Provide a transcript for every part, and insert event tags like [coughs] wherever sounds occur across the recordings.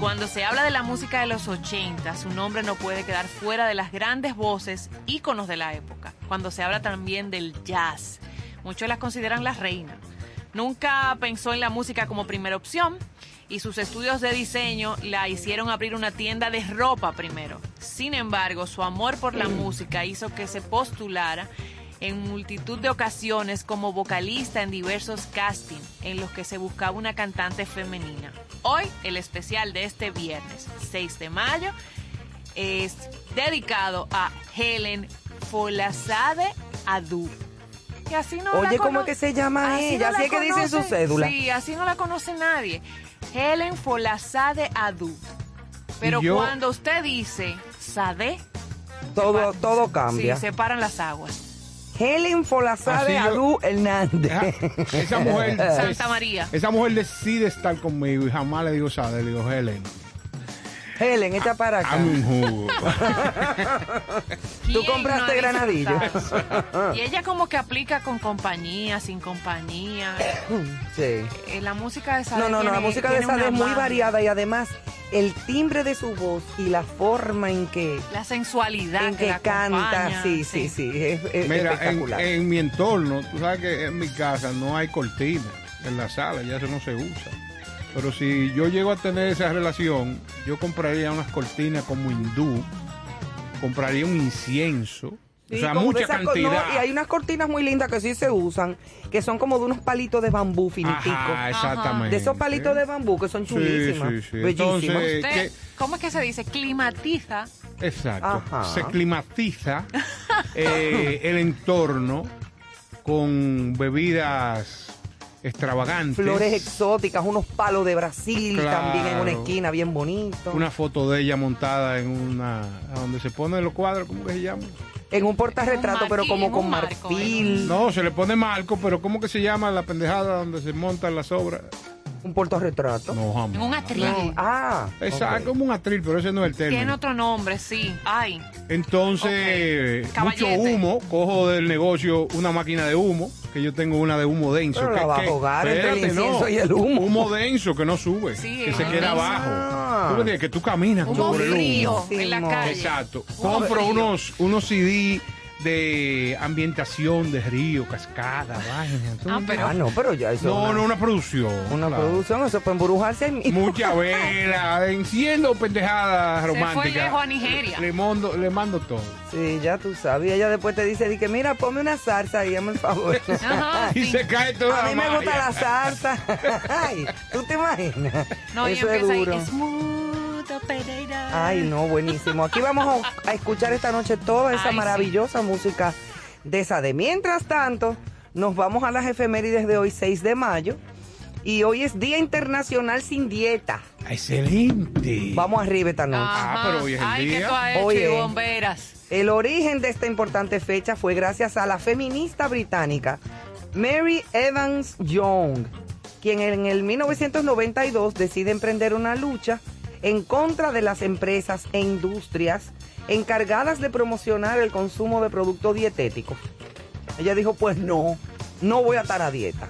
Cuando se habla de la música de los 80, su nombre no puede quedar fuera de las grandes voces, íconos de la época. Cuando se habla también del jazz, muchos la consideran la reina. Nunca pensó en la música como primera opción y sus estudios de diseño la hicieron abrir una tienda de ropa primero. Sin embargo, su amor por la música hizo que se postulara en multitud de ocasiones como vocalista en diversos castings en los que se buscaba una cantante femenina. Hoy, el especial de este viernes, 6 de mayo, es dedicado a Helen Folazade Adu. Que así no Oye, la ¿cómo es que se llama así ella? no Así es que dice en su cédula. Sí, así no la conoce nadie. Helen Folazade Adu. Pero yo- cuando usted dice Sade, Todo, todo cambia. sí, se paran las aguas. Helen Folazade yo- Adu Hernández. Esa- Esa mujer. [laughs] Santa María. Esa mujer decide estar conmigo y jamás le digo Sade, le digo Helen. Helen, echa para acá. Dame un jugo. [laughs] ¿Tú ¿Quién compraste no granadillo? [laughs] y ella como que aplica con compañía, sin compañía. [coughs] Sí. Eh, la música de Sade No, no, no, la música de Sade es muy variada y además el timbre de su voz y la forma en que, La sensualidad en que, que la canta, acompaña, sí, sí, sí, es, es Mira, en, espectacular. en mi entorno, tú sabes que en mi casa no hay cortina en la sala, ya eso no se usa. Pero si yo llego a tener esa relación, yo compraría unas cortinas como hindú, compraría un incienso, Sí, o sea, mucha no, cantidad. y hay unas cortinas muy lindas que sí se usan, que son como de unos palitos de bambú finiticos. Ajá, exactamente. De esos palitos de bambú que son Sí, chulísimas, sí, sí. bellísimas. Entonces, Usted, ¿qué? ¿Cómo es que se dice? Climatiza. Exacto. Ajá. Se climatiza [laughs] eh, el entorno con bebidas extravagantes. Flores exóticas, unos palos de Brasil Claro. también en una esquina, bien bonito. Una foto de ella montada en una. a donde se ponen los cuadros, ¿cómo que se llama? En un portarretrato, pero como con marco, marfil. No, se le pone marco, pero ¿cómo que se llama la pendejada donde se montan las obras? Un portarretrato. No, jamás. En un atril. No, Ah, Exacto, ok. como un atril, pero ese no es el término. Tiene otro nombre, sí. Ay. Entonces, mucho humo, cojo del negocio una máquina de humo, que yo tengo una de humo denso. Pero que, la va a ahogar entre el y el humo. Humo denso que no sube, Sí, que se ah. queda Ah. abajo. Tú ves que tú caminas Humo sobre el frío humo. en la calle. Exacto. Humo Compro frío. unos, unos CD de ambientación de río, cascada, vaina. ¿tú Ah, pero- Ah, no, pero ya eso No, es una, no, una producción. una claro. producción, eso para embrujarse ahí mismo. Mucha vela, enciendo pendejadas Se fue románticas. lejos a Nigeria. Le mando, le mando todo. Sí, ya tú sabes. Y ella después te dice, di que mira, ponme una salsa y hazme el favor. [laughs] Ajá, Y sí. se cae toda A mí me gusta la salsa. [laughs] Ay, ¿tú te imaginas? No, y Eso es empieza ahí. duro. Operator. Ay, no, buenísimo. Aquí vamos a, a escuchar esta noche toda esa Ay, sí. maravillosa música de esa de. Mientras tanto, nos vamos a las efemérides de hoy, 6 de mayo. Y hoy es Día Internacional sin Dieta. Excelente. Vamos arriba esta noche. Ah, pero hoy es el Ay, día. ¿qué tú has hecho, Oye. y bomberas? El origen de esta importante fecha fue gracias a la feminista británica Mary Evans Young, quien en el 1992 decide emprender una lucha en contra de las empresas e industrias encargadas de promocionar el consumo de productos dietéticos. Ella dijo, pues no, no voy a estar a dieta.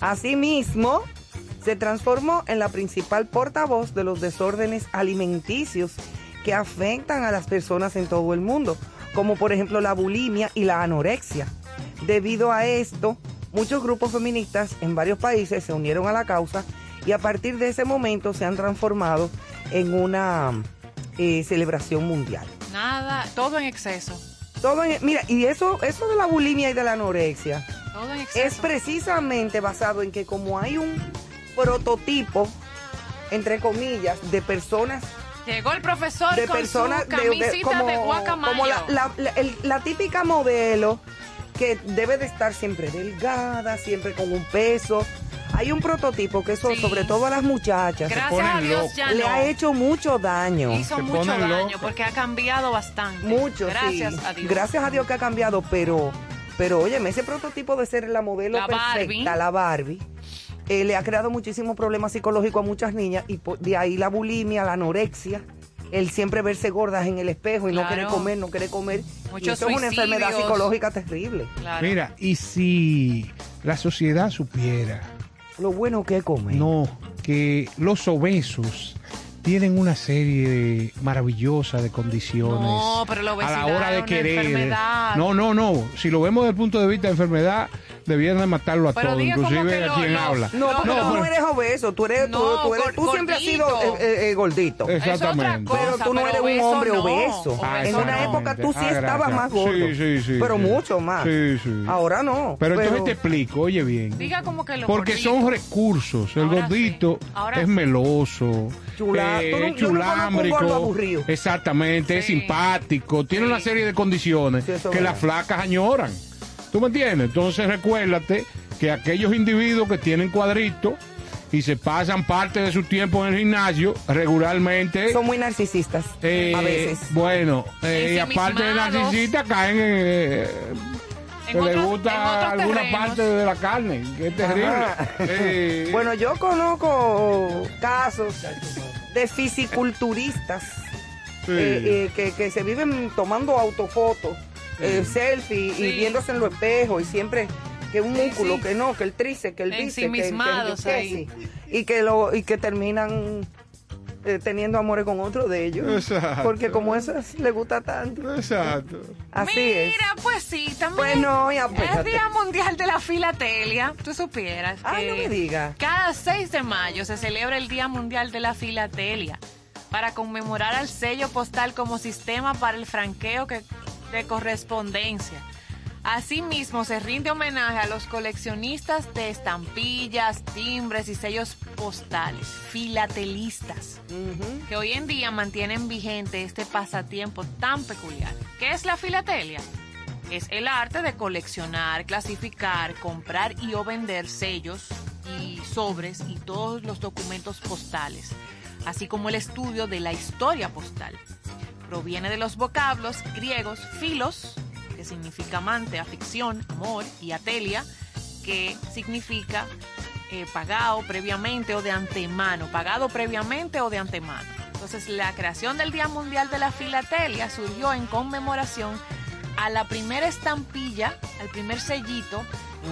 Asimismo, se transformó en la principal portavoz de los desórdenes alimenticios que afectan a las personas en todo el mundo, como por ejemplo la bulimia y la anorexia. Debido a esto, muchos grupos feministas en varios países se unieron a la causa y a partir de ese momento se han transformado en una eh, celebración mundial. Nada, todo en exceso. Todo en- mira, y eso, eso de la bulimia y de la anorexia Todo en exceso. es precisamente basado en que como hay un prototipo, entre comillas, de personas Llegó el profesor de con personas su de- de- como, de guacamayo. como la, la- la- el- la típica modelo que debe de estar siempre delgada, siempre con un peso. Hay un prototipo que eso, Sí. sobre todo a las muchachas, Gracias a ponen Dios ya le no. ha hecho mucho daño. Hizo Se mucho ponen daño porque ha cambiado bastante. Mucho, Gracias sí. a Dios. Gracias a Dios que ha cambiado, pero, pero óyeme, ese prototipo de ser la modelo La perfecta, Barbie. la Barbie, eh, le ha creado muchísimos problemas psicológicos a muchas niñas y de ahí la bulimia, la anorexia, el siempre verse gordas en el espejo y no querer comer, no querer comer. y Muchos eso es una enfermedad psicológica terrible. Claro. Mira, y si la sociedad supiera, Lo bueno que es comer. no, que los obesos tienen una serie maravillosa de condiciones No, pero la a obesidad la hora es de una querer. enfermedad. No, no, no. Si lo vemos desde el punto de vista de enfermedad, debieran de matarlo a Pero todos, inclusive a quien habla. No, porque No, tú no pero- eres obeso, tú eres, tú- No, tú, eres- gor- tú siempre has sido gordito. eh, eh, gordito. Es otra Exactamente. cosa, Pero tú no eres un hombre obeso. Ah, en una época tú sí Ah, estabas gracias. más gordo. Sí, sí, sí, pero sí. mucho más. Sí, sí. Ahora no. Pero, entonces te explico, oye bien. Diga como que lo Porque gordito. son recursos. El Ahora gordito ahora es meloso, Chula- eh, chulámbrico, exactamente, es simpático, tiene una serie de condiciones que las flacas añoran. ¿Tú me entiendes? Entonces recuérdate que aquellos individuos que tienen cuadritos y se pasan parte de su tiempo en el gimnasio regularmente Son muy narcisistas. eh, a veces. bueno eh, y aparte de narcisistas caen en eh, que le otros- en gusta alguna terrenos. parte de la carne, que es terrible. Eh, [laughs] Bueno, yo conozco casos de fisiculturistas sí. eh, eh, que, que se viven tomando autofotos, eh, selfie Sí. y viéndose en los espejos y siempre que un Sí, músculo, sí. que no, que el tríceps, que el bíceps, que, que, ahí. y que lo y que terminan eh, teniendo amores con otro de ellos, Exacto. porque como eso es- le gusta tanto, Exacto. así es. Mira, pues sí, también. Pues no, ya, Es espérate. Día Mundial de la Filatelia. Tú supieras que Ay, no me diga. cada 6 de mayo se celebra el Día Mundial de la Filatelia para conmemorar al sello postal como sistema para el franqueo que- de correspondencia. Asimismo, se rinde homenaje a los coleccionistas de estampillas, timbres y sellos postales, filatelistas que hoy en día mantienen vigente este pasatiempo tan peculiar. ¿Qué es la filatelia? Es el arte de coleccionar, clasificar, comprar y o vender sellos y sobres y todos los documentos postales, así como el estudio de la historia postal. Proviene de los vocablos griegos filos, que significa amante, afición, amor, y atelia, que significa eh, pagado previamente o de antemano, pagado previamente o de antemano. Entonces, la creación del Día Mundial de la Filatelia surgió en conmemoración a la primera estampilla, al primer sellito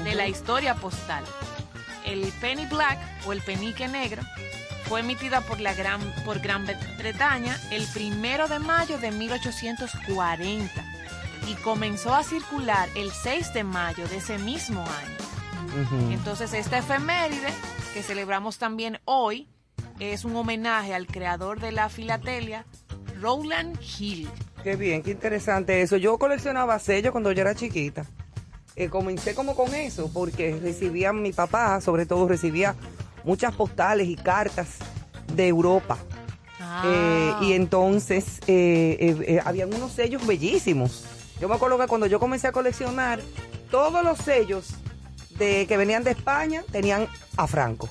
de la historia postal. El penny black o el penique negro fue emitida por la gran por Gran Bretaña el primero de mayo de 1840 y comenzó a circular el 6 de mayo de ese mismo año. Entonces, esta efeméride que celebramos también hoy es un homenaje al creador de la filatelia, Rowland Hill. Qué bien, qué interesante eso. Yo coleccionaba sellos cuando yo era chiquita. Eh, comencé como con eso, porque recibía mi papá, sobre todo recibía muchas postales y cartas de Europa. Ah. Eh, y entonces eh, eh, eh, habían unos sellos bellísimos. Yo me acuerdo que cuando yo comencé a coleccionar, todos los sellos de, que venían de España tenían a Franco,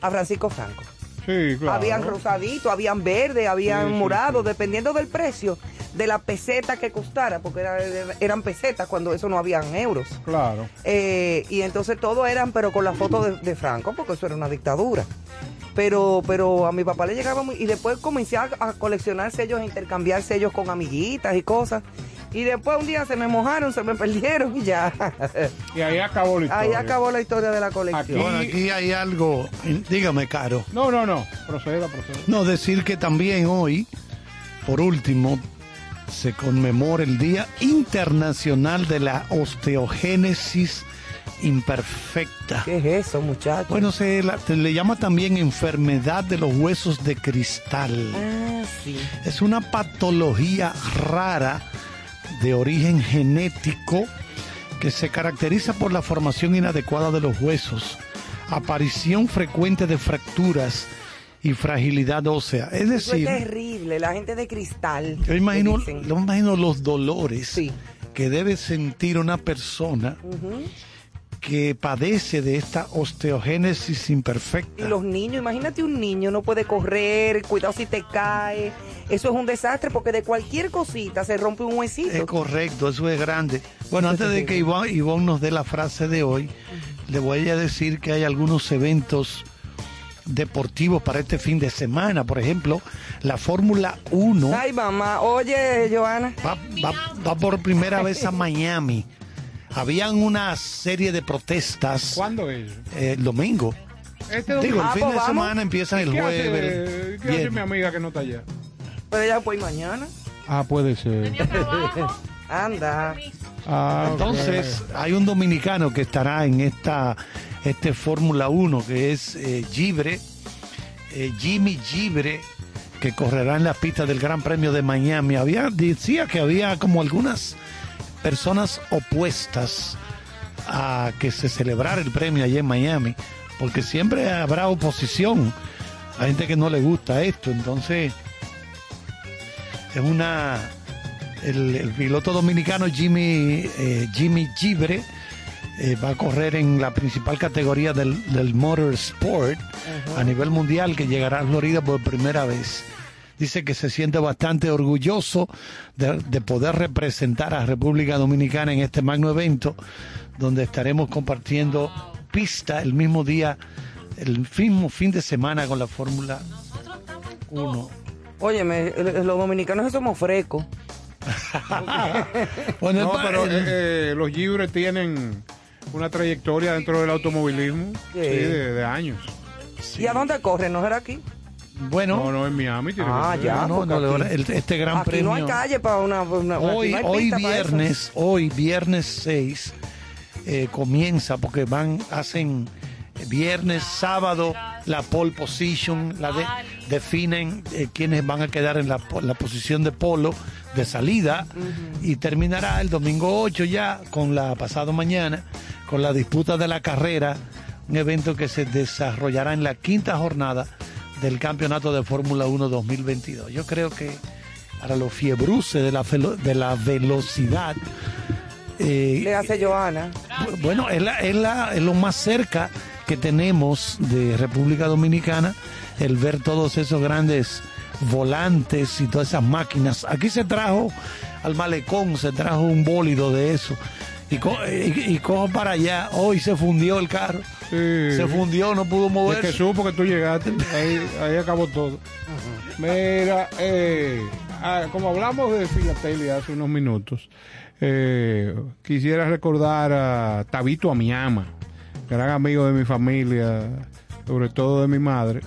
a Francisco Franco. Sí, claro. Habían rosadito, habían verde, habían Sí, sí, morado, sí. dependiendo del precio de la peseta que costara, porque era- eran pesetas cuando eso no habían euros. Claro. Eh, y entonces todo eran, pero con la foto de, de Franco, porque eso era una dictadura. Pero, pero a mi papá le llegaba muy... Y después comencé a, a coleccionar sellos, a intercambiar sellos con amiguitas y cosas. Y después un día se me mojaron, se me perdieron y ya. Y ahí acabó la historia. Ahí acabó la historia de la colección. Aquí- Bueno, aquí hay algo, dígame, Caro. No, no, no. Proceda, proceda. No, decir que también hoy, por último, se conmemora el Día Internacional de la Osteogénesis Imperfecta. ¿Qué es eso, muchachos? Bueno, se, la- se le llama también enfermedad de los huesos de cristal. Ah, sí. Es una patología rara de origen genético que se caracteriza por la formación inadecuada de los huesos, aparición frecuente de fracturas y fragilidad ósea. Es Eso es decir, terrible, la gente de cristal. yo imagino, yo los dolores Sí. que debe sentir una persona que padece de esta osteogénesis imperfecta. Y los niños, imagínate un niño, no puede correr, cuidado si te cae. Eso es un desastre porque de cualquier cosita se rompe un huesito. Es correcto, eso es grande. Bueno, Eso antes es de que Ivonne nos dé la frase de hoy, le voy a decir que hay algunos eventos deportivos para este fin de semana. Por ejemplo, la Fórmula 1 Ay, mamá, oye, Joana. va, va- va por primera vez a [laughs] Miami. Habían una serie de protestas ¿Cuándo es? eh, el domingo. Este Digo, el Ah, fin pues de vamos. semana empieza el ¿Qué hace- jueves, qué hace viernes. mi amiga que no está allá. Pero ella puede ir mañana. Ah, puede ser. Anda. Ah. Entonces, hay un dominicano que estará en esta este Fórmula 1 que es eh, Gibre, eh, Jimmy Gibre, que correrá en la pista del Gran Premio de Miami. Había, decía que había como algunas personas opuestas a que se celebrara el premio allá en Miami, porque siempre habrá oposición. Hay gente que no le gusta esto, entonces es una el, el piloto dominicano Jimmy eh, Jimmy Gibre eh, va a correr en la principal categoría del, del motorsport a nivel mundial que llegará a Florida por primera vez. Dice que se siente bastante orgulloso de, de poder representar a República Dominicana en este magno evento, donde estaremos compartiendo pista el mismo día, el mismo fin de semana con la Fórmula 1. Óyeme, los dominicanos somos frescos. [laughs] Bueno, No, pero eh, eh, los libres tienen una trayectoria dentro del automovilismo Sí. de, de años. ¿Y a dónde corren? ¿No era aquí? bueno, No, no, en Miami tiene Ah, que ya. no, no, porque aquí- el- este gran aquí premio. no hay calle para una... una- hoy, no hoy viernes, hoy viernes 6 eh, comienza porque van, hacen viernes, sábado la pole position, la de, definen eh, quiénes van a quedar en la, la posición de polo de salida y terminará el domingo 8 ya con la pasado mañana con la disputa de la carrera, un evento que se desarrollará en la quinta jornada del Campeonato de Fórmula 1 2022. Yo creo que para los fiebruces de la, de la velocidad, eh, Le hace Joana. bu- bueno, es, la- es la- es lo más cerca que tenemos de República Dominicana, el ver todos esos grandes volantes y todas esas máquinas. Aquí se trajo al malecón, se trajo un bólido de eso. Y, co- y- y cojo para allá, hoy se fundió el carro, Sí. se fundió, no pudo Es moverse. que supo que tú llegaste, ahí, ahí acabó todo. Mira, eh, ah, como hablamos de filatelia hace unos minutos, eh, quisiera recordar a Tabito Amiama, gran amigo de mi familia, sobre todo de mi madre,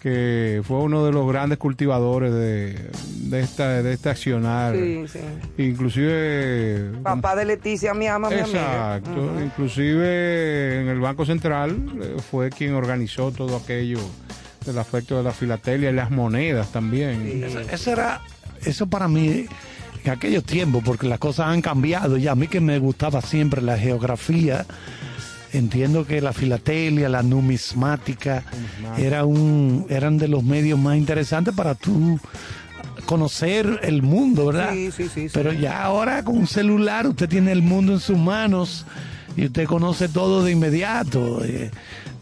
que fue uno de los grandes cultivadores de, de esta de este accionar. Sí, sí. Inclusive Papá de Leticia, mi ama, mi amiga. Exacto. Inclusive en el Banco Central eh, fue quien organizó todo aquello del aspecto de la filatelia y las monedas también. Eso, eso era, eso para mí, en aquellos tiempos, porque las cosas han cambiado y a mí que me gustaba siempre la geografía, entiendo que la filatelia, la numismática, era un, eran de los medios más interesantes para tú conocer el mundo, ¿verdad? Sí, sí, sí. Pero ya ahora con un celular usted tiene el mundo en sus manos y usted conoce todo de inmediato. eh,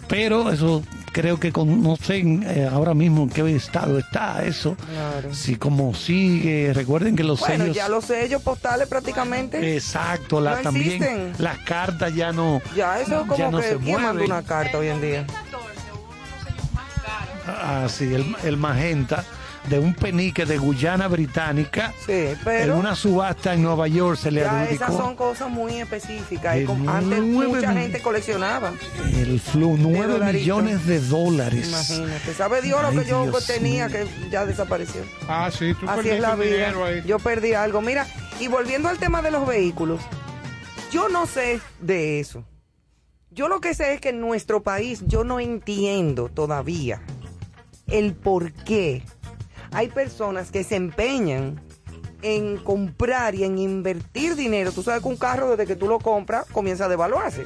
pero eso creo que con, no sé eh, ahora mismo en qué estado está eso. Claro. Si como sigue, recuerden que los Bueno, sellos... ya los sellos postales prácticamente. Exacto, la, No también existen. las cartas ya no... ya, eso es como ya no que se ¿quién manda una carta hoy en día? 14, uno de los sellos más caros. Ah, sí, el, el magenta de un penique de Guyana Británica. Sí, pero en una subasta en Nueva York se le ya adjudicó esas son cosas muy específicas. Y De como antes mucha gente coleccionaba. el flu, 9 dolarito. millones de dólares. Imagínate. ¿Sabe Dios lo que yo Dios tenía mío. que ya desapareció? Ah, sí, tú Así es la vida. dinero ahí. Yo perdí algo. Mira, y volviendo al tema de los vehículos, yo no sé de eso. Yo lo que sé es que en nuestro país yo no entiendo todavía el por qué hay personas que se empeñan en comprar y en invertir dinero. Tú sabes que un carro desde que tú lo compras comienza a devaluarse.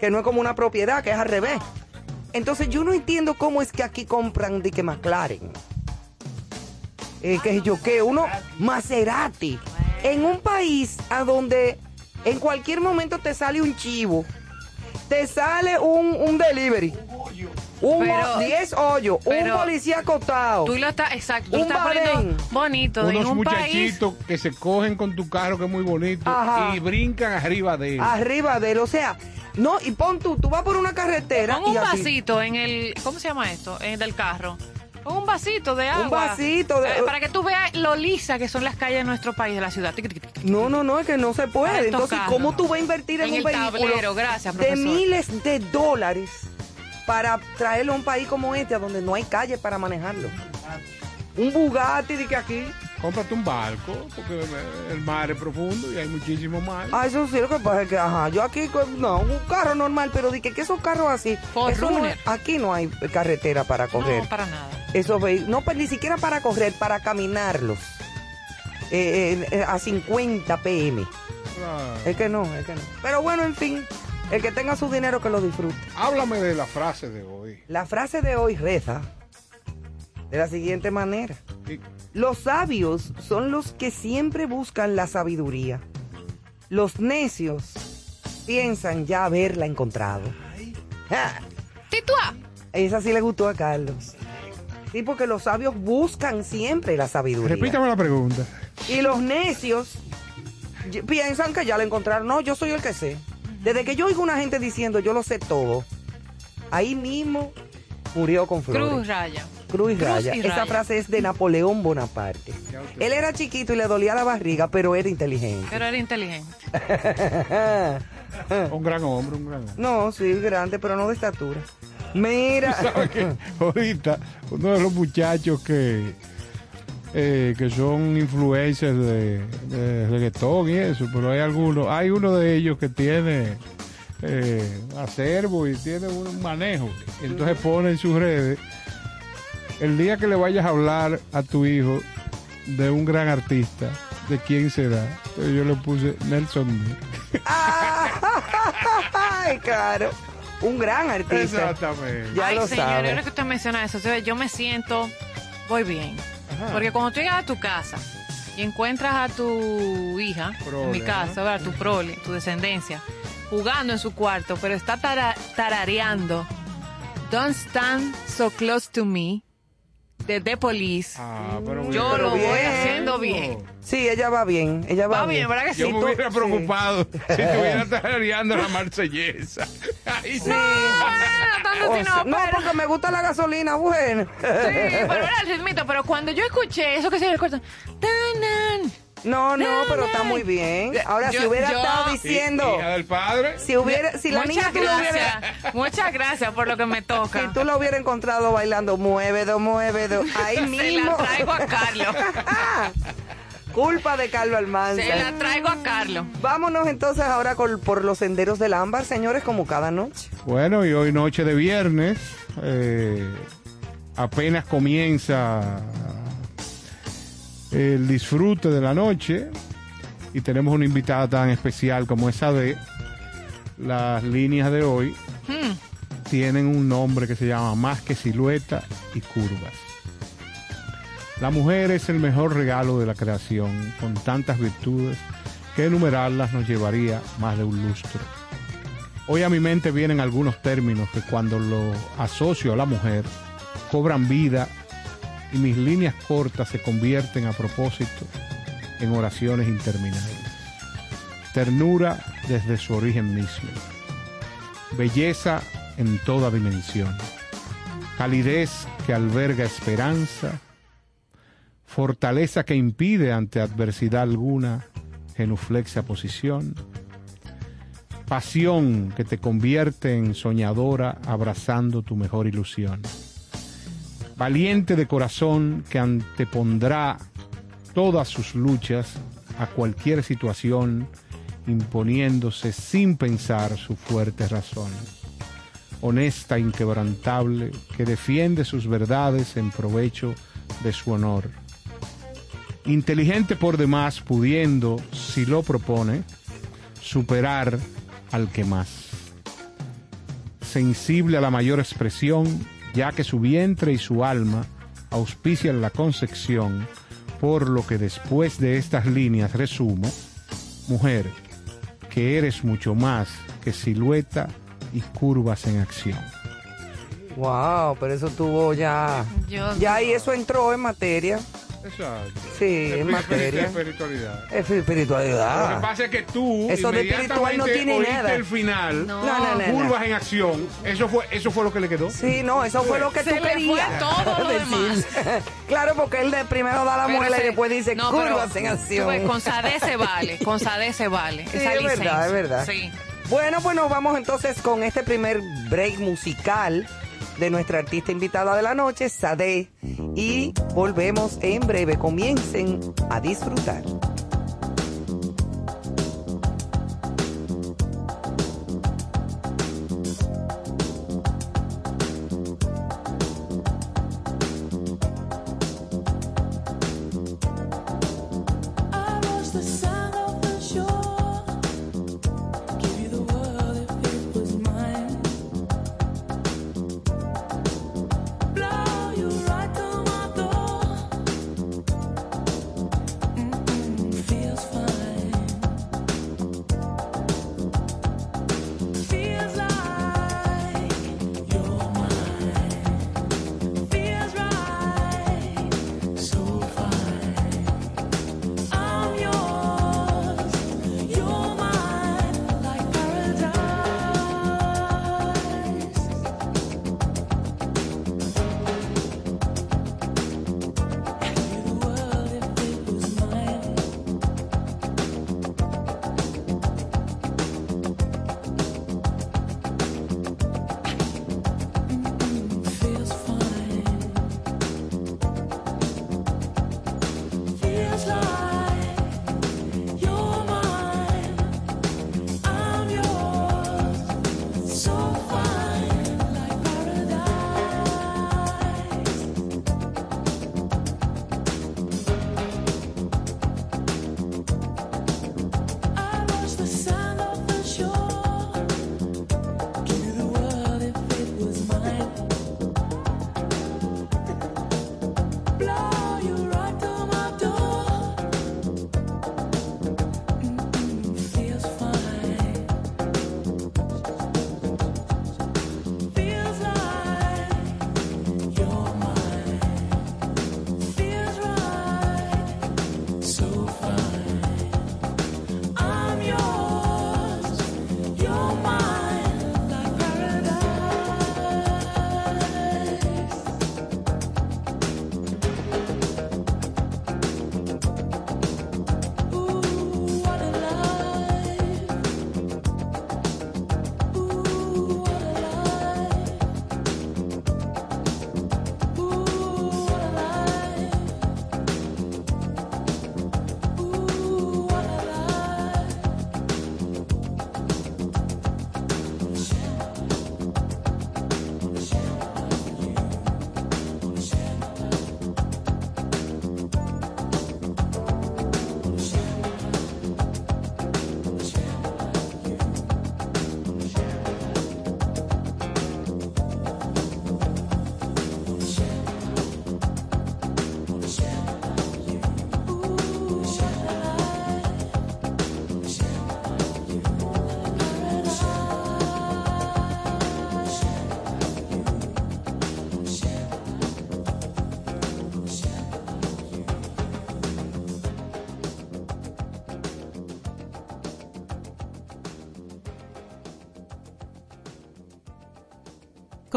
Que no es como una propiedad, que es al revés. Entonces yo no entiendo cómo es que aquí compran de que McLaren eh, que yo que uno Maserati en un país a donde en cualquier momento te sale un chivo te sale un, un delivery un Pero- 10 hoyos un pero- policía acotado Tú lo estás, exacto, tú Un estás poniendo bonito en Unos un país. muchachitos que se cogen con tu carro que es muy bonito Ajá. y brincan arriba de él. arriba de él o sea no y pon tú tú vas por una carretera Pon un y así, vasito en el, ¿cómo se llama esto? En el del carro. Pon un vasito de agua. vasito de- Eh, para que tú veas lo lisa que son las calles de nuestro país, de la ciudad. No, no, no, es que no se Para puede. estos Entonces, carros. ¿cómo tú vas a invertir en, En un el vehículo tablero, gracias, de profesor. miles de dólares para traerlo a un país como este, a donde no hay calle para manejarlo? Un Bugatti de que aquí. Cómprate un barco, porque el mar es profundo y hay muchísimo mar. Ah, eso sí, lo que pasa es que, ajá, yo aquí, no, un carro normal, pero de que, que esos carros así, eso no aquí no hay carretera para correr. No, para nada. Esos vehículos, no, pues, ni siquiera para correr, para caminarlos. Eh, eh, a 50 pm. Ah, Es que no, es que no. Pero bueno, en fin, el que tenga su dinero que lo disfrute. Háblame de la frase de hoy. La frase de hoy reza de la siguiente manera. Los sabios son los que siempre buscan la sabiduría. Los necios piensan ya haberla encontrado. ¡Ja! Titua. Esa sí le gustó a Carlos. Sí, porque los sabios buscan siempre la sabiduría. Repítame la pregunta. Y los necios piensan que ya la encontraron. No, yo soy el que sé. Desde que yo oigo una gente diciendo yo lo sé todo, ahí mismo murió con flores. Cruz raya. Cruz Cruz raya. y Esa raya. frase es de Napoleón Bonaparte. Él era chiquito y le dolía la barriga, pero era inteligente. Pero era inteligente. [laughs] Un gran hombre, un gran hombre. no, sí, grande, pero no de estatura. Mira. [laughs] ¿Sabes qué? [laughs] Ahorita, uno de los muchachos que, eh, que son influencers de, de reggaetón y eso, pero hay algunos, hay uno de ellos que tiene eh, acervo y tiene un manejo. Entonces pone en sus redes, el día que le vayas a hablar a tu hijo de un gran artista, ¿de quién será? Entonces yo le puse Nelson. [laughs] Ay, claro. Un gran artista. Exactamente. Ya Ay, lo señor, sabe. ahora que usted menciona eso, yo me siento, voy bien. Porque cuando tú llegas a tu casa y encuentras a tu hija, Prole, en mi caso, ¿verdad? tu prole, tu descendencia, jugando en su cuarto, pero está tara- tarareando Don't Stand So Close to Me de The Police. Ah, pero yo pero lo voy bien. haciendo bien. Sí, ella va bien. Ella va, Va bien, ¿verdad que sí? Yo me tú- hubiera sí. preocupado [laughs] si estuviera tarareando la marsellesa. [laughs] Ay, sí. No, tanto O sea, no, no, pero- porque me gusta la gasolina, bueno. Sí, pero era el ritmito, pero cuando yo escuché eso que se recuerda, tanan, No, no, pero está muy bien. Ahora, Yo- si hubiera yo- estado diciendo, Hija del padre. si hubiera, si la niña muchas tú lo hubieras, gracias, muchas gracias por lo que me si toca. tú la hubieras encontrado bailando, muévedo, muévedo, [laughs] ahí Se mismo. la traigo a Carlos. [laughs] Culpa de Carlos Almanza. Se la traigo a Carlos. Vámonos entonces ahora con- por los senderos del ámbar, señores, como cada noche. Bueno, y hoy noche de viernes, eh, apenas comienza el disfrute de la noche y tenemos una invitada tan especial como esa de las líneas de hoy Hmm. tienen un nombre que se llama más que silueta y curvas. La mujer es el mejor regalo de la creación, con tantas virtudes que enumerarlas nos llevaría más de un lustro. Hoy a mi mente vienen algunos términos que cuando lo asocio a la mujer cobran vida y mis líneas cortas se convierten a propósito en oraciones interminables. Ternura desde su origen mismo. Belleza en toda dimensión. Calidez que alberga esperanza. Fortaleza que impide ante adversidad alguna genuflexia posición pasión que te convierte en soñadora abrazando tu mejor ilusión. Valiente de corazón que antepondrá todas sus luchas a cualquier situación, imponiéndose sin pensar su fuerte razón. Honesta, inquebrantable, que defiende sus verdades en provecho de su honor. Inteligente por demás, pudiendo, si lo propone, superar al que más. Sensible a la mayor expresión, ya que su vientre y su alma auspician la concepción, por lo que después de estas líneas resumo, mujer, que eres mucho más que silueta y curvas en acción. Wow, pero eso tuvo ya. Yo- Ya ahí eso entró en materia. Exacto. Sí, en materia. espiritualidad. Es Lo que espiritualidad. pasa es que tú Eso de espiritual no tiene nada. el final, No. No, no, no, no. curvas en acción, eso fue, eso fue lo que le quedó. Sí, no, eso fue lo que Se tú le fue querías. todo lo [laughs] decir. [laughs] claro, porque él de primero da la Pero muela y después dice no, pero, curvas en acción. ves, con Sade se vale, con Sade se vale. Sí, esa es verdad, es verdad. Sí. Bueno, pues nos vamos entonces con este primer break musical de nuestra artista invitada de la noche, Sade. Y volvemos en breve. Comiencen a disfrutar.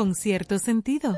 Con cierto sentido.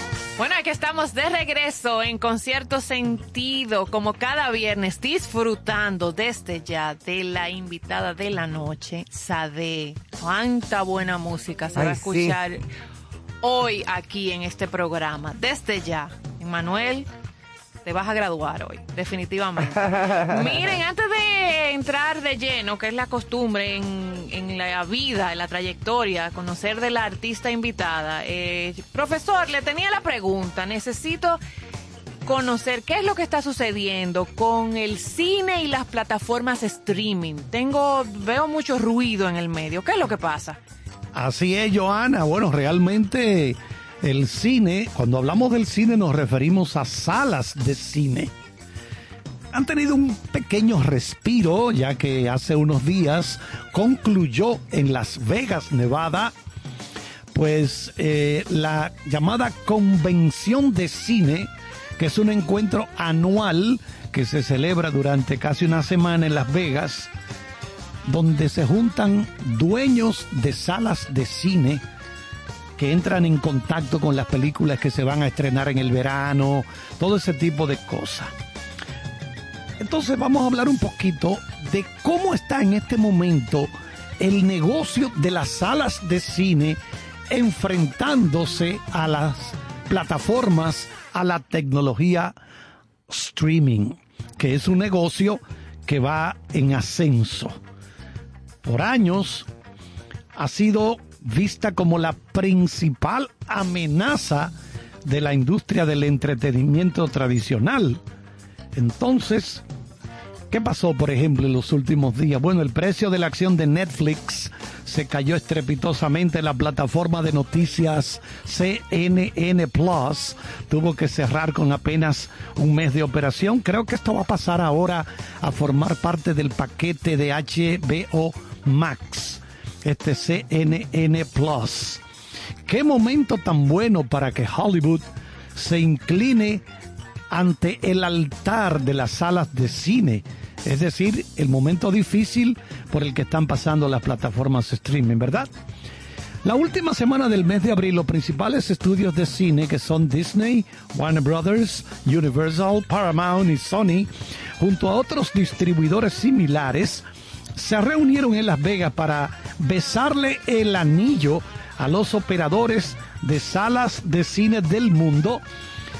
Bueno, aquí estamos de regreso en Concierto Sentido, como cada viernes, disfrutando desde ya de la invitada de la noche, Sade. Cuánta buena música se va a sí. escuchar hoy aquí en este programa. Desde ya, Manuel, te vas a graduar hoy, definitivamente. [laughs] Miren, antes de entrar de lleno, que es la costumbre en, en la vida, en la trayectoria, conocer de la artista invitada, eh, profesor, le tenía la pregunta, necesito conocer qué es lo que está sucediendo con el cine y las plataformas streaming. Tengo, veo mucho ruido en el medio. ¿Qué es lo que pasa? Así es, Joana. Bueno, realmente el cine, cuando hablamos del cine nos referimos a salas de cine. Han tenido un pequeño respiro, ya que hace unos días concluyó en Las Vegas, Nevada, pues eh, la llamada Convención de Cine, que es un encuentro anual que se celebra durante casi una semana en Las Vegas, donde se juntan dueños de salas de cine que entran en contacto con las películas que se van a estrenar en el verano, todo ese tipo de cosas. Entonces vamos a hablar un poquito de cómo está en este momento el negocio de las salas de cine enfrentándose a las plataformas, a la tecnología streaming, que es un negocio que va en ascenso. Por años ha sido vista como la principal amenaza de la industria del entretenimiento tradicional. Entonces, ¿qué pasó, por ejemplo, en los últimos días? Bueno, el precio de la acción de Netflix se cayó estrepitosamente. La plataforma de noticias CNN Plus tuvo que cerrar con apenas un mes de operación. Creo que esto va a pasar ahora a formar parte del paquete de HBO Max, este CNN Plus. Qué momento tan bueno para que Hollywood se incline ante el altar de las salas de cine. Es decir, el momento difícil por el que están pasando las plataformas streaming, ¿verdad? La última semana del mes de abril, los principales estudios de cine, que son Disney, Warner Brothers, Universal, Paramount y Sony, junto a otros distribuidores similares, se reunieron en Las Vegas para besarle el anillo a los operadores de salas de cine del mundo,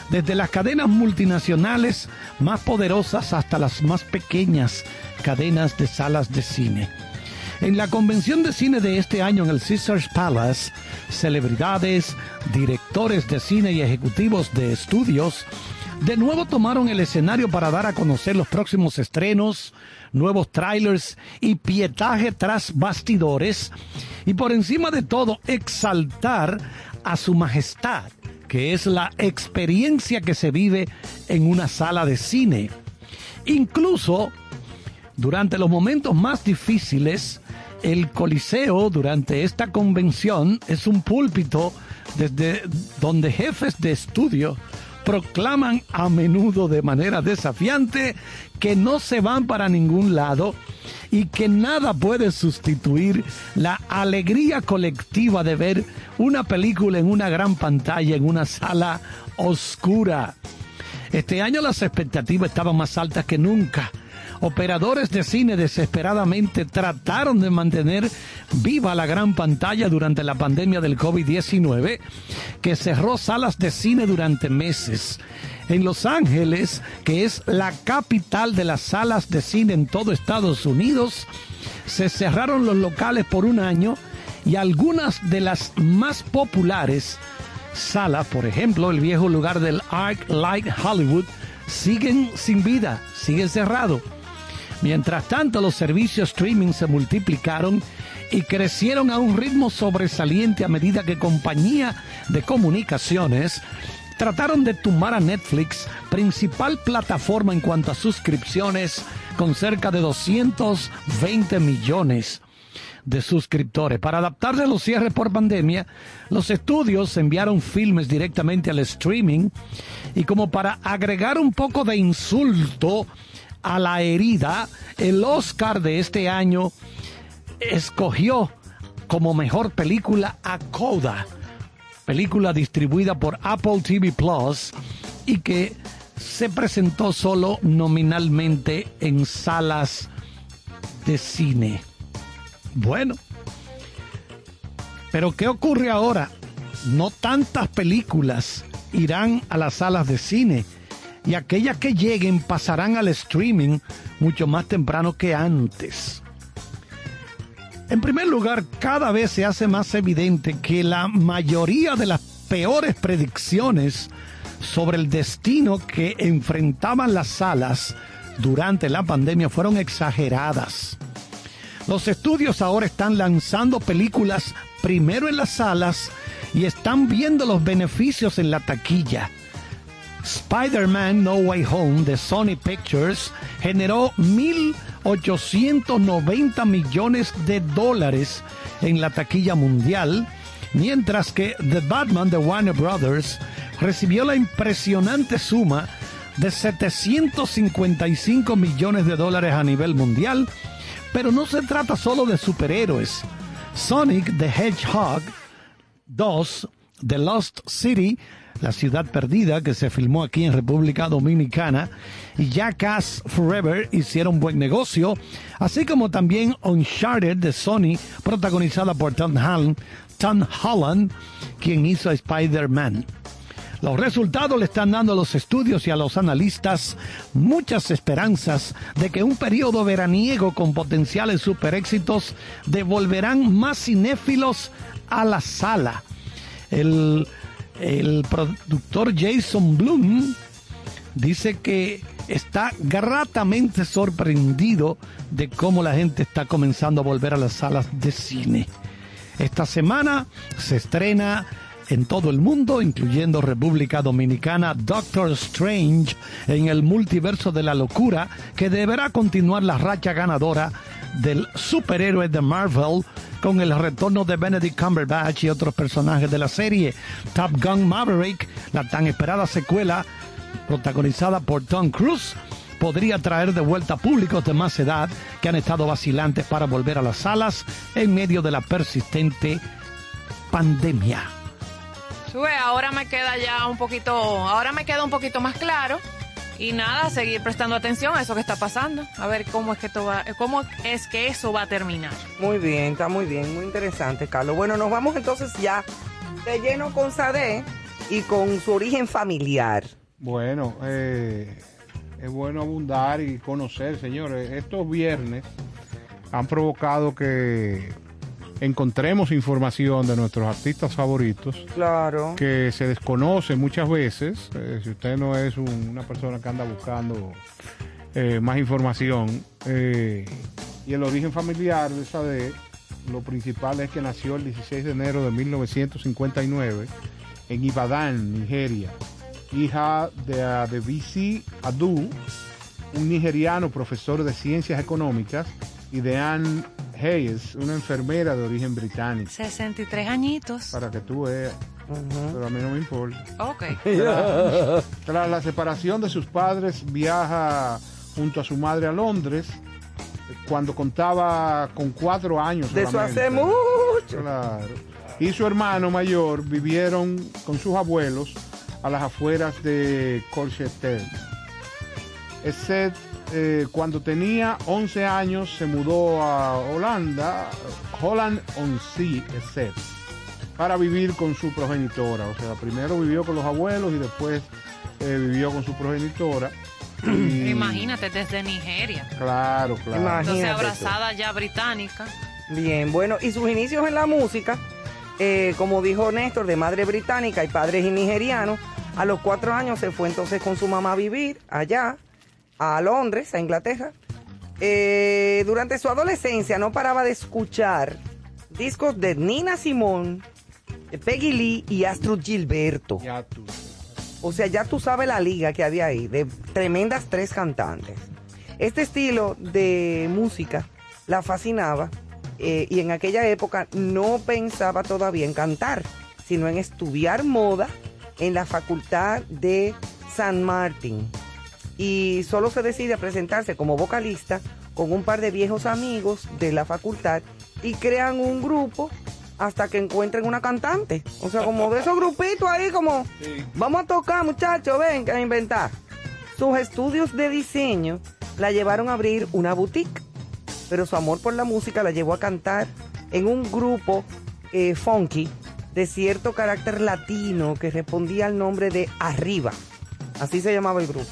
desde las cadenas multinacionales más poderosas hasta las más pequeñas cadenas de salas de cine. En la convención de cine de este año en el Caesars Palace, celebridades, directores de cine y ejecutivos de estudios de nuevo tomaron el escenario para dar a conocer los próximos estrenos, nuevos trailers y pietaje tras bastidores y por encima de todo exaltar a su majestad, que es la experiencia que se vive en una sala de cine. Incluso durante los momentos más difíciles, el Coliseo durante esta convención es un púlpito desde donde jefes de estudio proclaman a menudo de manera desafiante que no se van para ningún lado y que nada puede sustituir la alegría colectiva de ver una película en una gran pantalla, en una sala oscura. Este año las expectativas estaban más altas que nunca operadores de cine desesperadamente trataron de mantener viva la gran pantalla durante la pandemia del COVID-19, que cerró salas de cine durante meses. En Los Ángeles, que es la capital de las salas de cine en todo Estados Unidos, se cerraron los locales por un año y algunas de las más populares salas, por ejemplo, el viejo lugar del Arc Light Hollywood, siguen sin vida, siguen cerrados. Mientras tanto, los servicios streaming se multiplicaron y crecieron a un ritmo sobresaliente a medida que compañía de comunicaciones trataron de tumbar a Netflix, principal plataforma en cuanto a suscripciones, con cerca de 220 millones de suscriptores. Para adaptarse a los cierres por pandemia, los estudios enviaron filmes directamente al streaming y como para agregar un poco de insulto, a la herida, el Oscar de este año escogió como mejor película a Coda, película distribuida por Apple TV Plus y que se presentó solo nominalmente en salas de cine. Bueno, pero ¿qué ocurre ahora? No tantas películas irán a las salas de cine y aquellas que lleguen pasarán al streaming mucho más temprano que antes. En primer lugar, cada vez se hace más evidente que la mayoría de las peores predicciones sobre el destino que enfrentaban las salas durante la pandemia fueron exageradas. Los estudios ahora están lanzando películas primero en las salas y están viendo los beneficios en la taquilla. Spider-Man No Way Home de Sony Pictures generó 1.890 millones de dólares en la taquilla mundial, mientras que The Batman de Warner Brothers recibió la impresionante suma de 755 millones de dólares a nivel mundial, pero no se trata solo de superhéroes. Sonic the Hedgehog 2, The Lost City, la ciudad perdida, que se filmó aquí en República Dominicana, y Jackass Forever hicieron buen negocio, así como también Uncharted de Sony, protagonizada por Tom Holland, Tom Holland quien hizo Spider-Man. Los resultados le están dando a los estudios y a los analistas muchas esperanzas de que un periodo veraniego con potenciales super éxitos devolverán más cinéfilos a la sala. El el productor Jason Bloom dice que está gratamente sorprendido de cómo la gente está comenzando a volver a las salas de cine. Esta semana se estrena en todo el mundo, incluyendo República Dominicana, Doctor Strange en el multiverso de la locura, que deberá continuar la racha ganadora del superhéroe de Marvel con el retorno de Benedict Cumberbatch y otros personajes de la serie. Top Gun Maverick, la tan esperada secuela protagonizada por Tom Cruise, podría traer de vuelta públicos de más edad que han estado vacilantes para volver a las salas en medio de la persistente pandemia. Sube, ahora me queda ya un poquito, ahora me queda un poquito más claro y nada, seguir prestando atención a eso que está pasando, a ver cómo es que esto va, cómo es que eso va a terminar. Muy bien, está muy bien, muy interesante, Carlos. Bueno, nos vamos entonces ya de lleno con Sade y con su origen familiar. Bueno, eh, es bueno abundar y conocer, señores. Estos viernes han provocado que encontremos información de nuestros artistas favoritos Claro. que se desconoce muchas veces. eh, si usted no es un- una persona que anda buscando eh, más información, eh, y el origen familiar de Sade, lo principal es que nació el 16 de enero de 1959 en Ibadan, Nigeria, hija de Adebisi Adu, un nigeriano profesor de ciencias económicas, y de Anne Hayes, una enfermera de origen británico. 63 añitos. Para que tú veas. Pero a mí no me importa. Ok. [laughs] Tras, tras la separación de sus padres, viaja junto a su madre a Londres cuando contaba con cuatro años. De eso hace mucho. Claro. Y su hermano mayor vivieron con sus abuelos a las afueras de Courchetel. Except, eh, cuando tenía 11 años se mudó a Holanda, Holland on Sea, Except, para vivir con su progenitora. O sea, primero vivió con los abuelos y después eh, vivió con su progenitora. [clears throat] Y- Imagínate, desde Nigeria. Claro, claro. Imagínate. Entonces, tú. abrazada ya británica. Bien, bueno, y sus inicios en la música, eh, como dijo Néstor, de madre británica y padres nigerianos, a los cuatro años se fue entonces con su mamá a vivir allá, a Londres, a Inglaterra. Eh, durante su adolescencia no paraba de escuchar discos de Nina Simone, de Peggy Lee y Astrid Gilberto. Ya tú. O sea, ya tú sabes la liga que había ahí, de tremendas tres cantantes. Este estilo de música la fascinaba eh, y en aquella época no pensaba todavía en cantar, sino en estudiar moda en la facultad de San Martín. Y solo se decide a presentarse como vocalista con un par de viejos amigos de la facultad y crean un grupo hasta que encuentren una cantante. O sea, como de esos grupitos ahí, como vamos a tocar, muchachos, ven, a inventar. Sus estudios de diseño la llevaron a abrir una boutique, pero su amor por la música la llevó a cantar en un grupo eh, funky de cierto carácter latino que respondía al nombre de Arriba. Así se llamaba el grupo.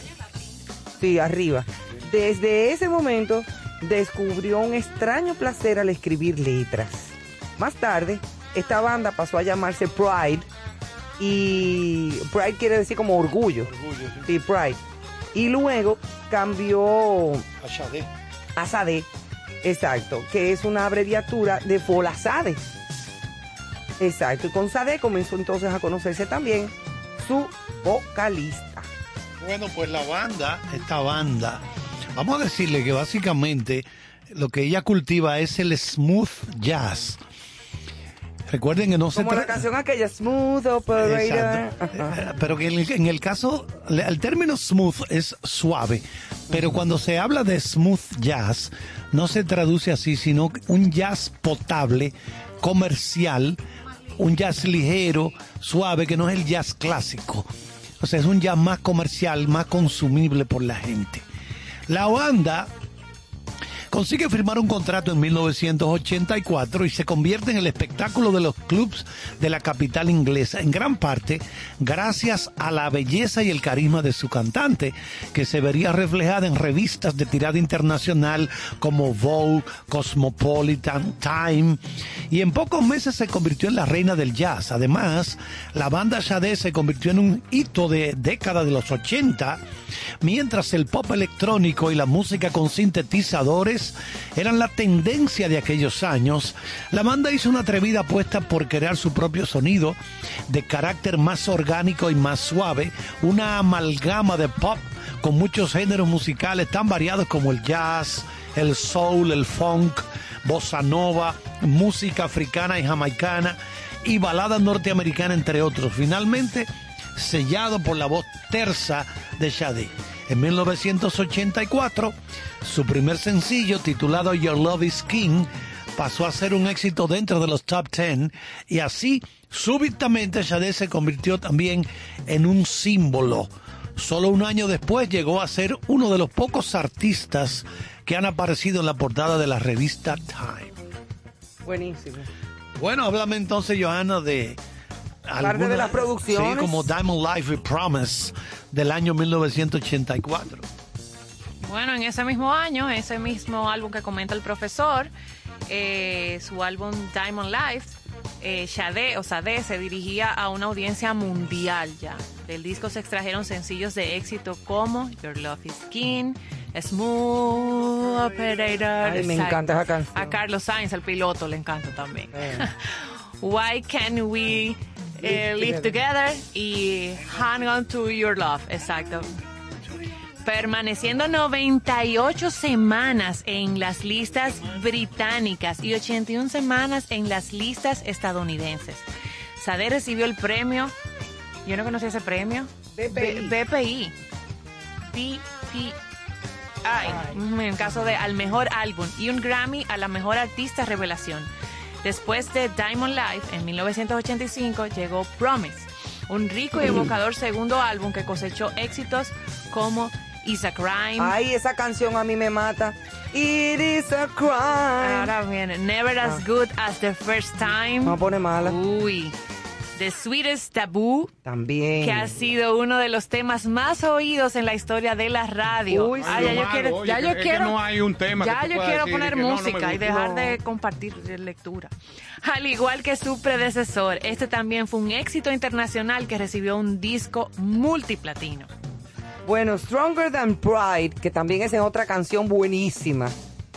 Sí, arriba. Desde ese momento descubrió un extraño placer al escribir letras. Más tarde, esta banda pasó a llamarse Pride y Pride quiere decir como orgullo. Sí, Pride. Y luego cambió a Sade, exacto, que es una abreviatura de Folazade. Exacto, y con Sade comenzó entonces a conocerse también su vocalista. Bueno, pues la banda, esta banda, vamos a decirle que básicamente lo que ella cultiva es el smooth jazz. Recuerden que no se Como la trata... canción aquella, Smooth Operator. Ajá. Eh, Pero que en el, en el caso, el término smooth es suave, pero cuando se habla de smooth jazz, no se traduce así, sino un jazz potable, comercial, un jazz ligero, suave, que no es el jazz clásico. O sea, es un jazz más comercial, más consumible por la gente. La banda consigue firmar un contrato en 1984 y se convierte en el espectáculo de los clubs de la capital inglesa, en gran parte gracias a la belleza y el carisma de su cantante, que se vería reflejada en revistas de tirada internacional como Vogue, Cosmopolitan, Time, y en pocos meses se convirtió en la reina del jazz. Además, la banda Sade se convirtió en un hito de década de los 80, mientras el pop electrónico y la música con sintetizadores eran la tendencia de aquellos años, la banda hizo una atrevida apuesta por crear su propio sonido de carácter más orgánico y más suave, una amalgama de pop con muchos géneros musicales tan variados como el jazz, el soul, el funk, bossa nova, música africana y jamaicana y balada norteamericana entre otros. Finalmente, sellado por la voz tersa de Sade. En 1984, su primer sencillo titulado Your Love is King pasó a ser un éxito dentro de los top 10 y así súbitamente Sade se convirtió también en un símbolo. Solo un año después llegó a ser uno de los pocos artistas que han aparecido en la portada de la revista Time. Buenísimo. Bueno, háblame entonces, Johanna, de... Parte de las producciones. Sí, como Diamond Life y Promise del año 1984. Bueno, en ese mismo año, ese mismo álbum que comenta el profesor, eh, su álbum Diamond Life, eh, Sade o Sade se dirigía a una audiencia mundial ya. Del disco se extrajeron sencillos de éxito como Your Love is King, Smooth Operator. Ay, me encanta esa canción. A Carlos Sainz, el piloto, le encanta también. Eh. [laughs] Why Can We eh, Live Together. Y Hang On To Your Love, exacto. Permaneciendo 98 semanas en las listas británicas y 81 semanas en las listas estadounidenses. Sade recibió el premio, yo no conocía ese premio, BPI. B- BPI. BPI. En caso de al mejor álbum y un Grammy a la mejor artista revelación. Después de Diamond Life en 1985 llegó Promise, un rico y evocador [clears throat] segundo álbum que cosechó éxitos como Is a Crime. Ay, esa canción a mí me mata. It is a crime. Ahora viene Never as Good as the First Time. No pone mala. Uy. The Sweetest Taboo, También. que ha sido uno de los temas más oídos en la historia de la radio. Uy, Ay, ya yo malo, quiero, oye, ya yo es que quiero, no hay un tema que ya yo quiero poner no, no música y dejar No. de compartir lectura. Al igual que su predecesor, este también fue un éxito internacional que recibió un disco multiplatino. Bueno, Stronger Than Pride, que también es en otra canción buenísima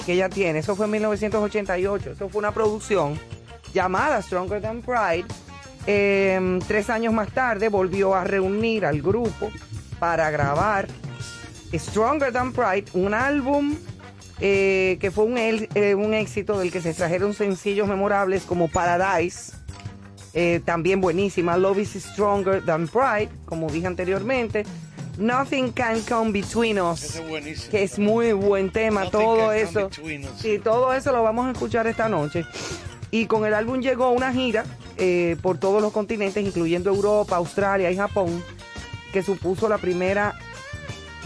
que ella tiene. Eso fue en 1988. Eso fue una producción llamada Stronger Than Pride. Eh, tres años más tarde volvió a reunir al grupo para grabar Stronger Than Pride, un álbum eh, que fue un, eh, un éxito del que se extrajeron sencillos memorables como Paradise, eh, también buenísima, Love is Stronger Than Pride, como dije anteriormente, Nothing Can Come Between Us, es buenísimo. que es muy buen tema, Nothing todo eso. Sí, todo eso lo vamos a escuchar esta noche. Y con el álbum llegó una gira eh, por todos los continentes, incluyendo Europa, Australia y Japón, que supuso la primera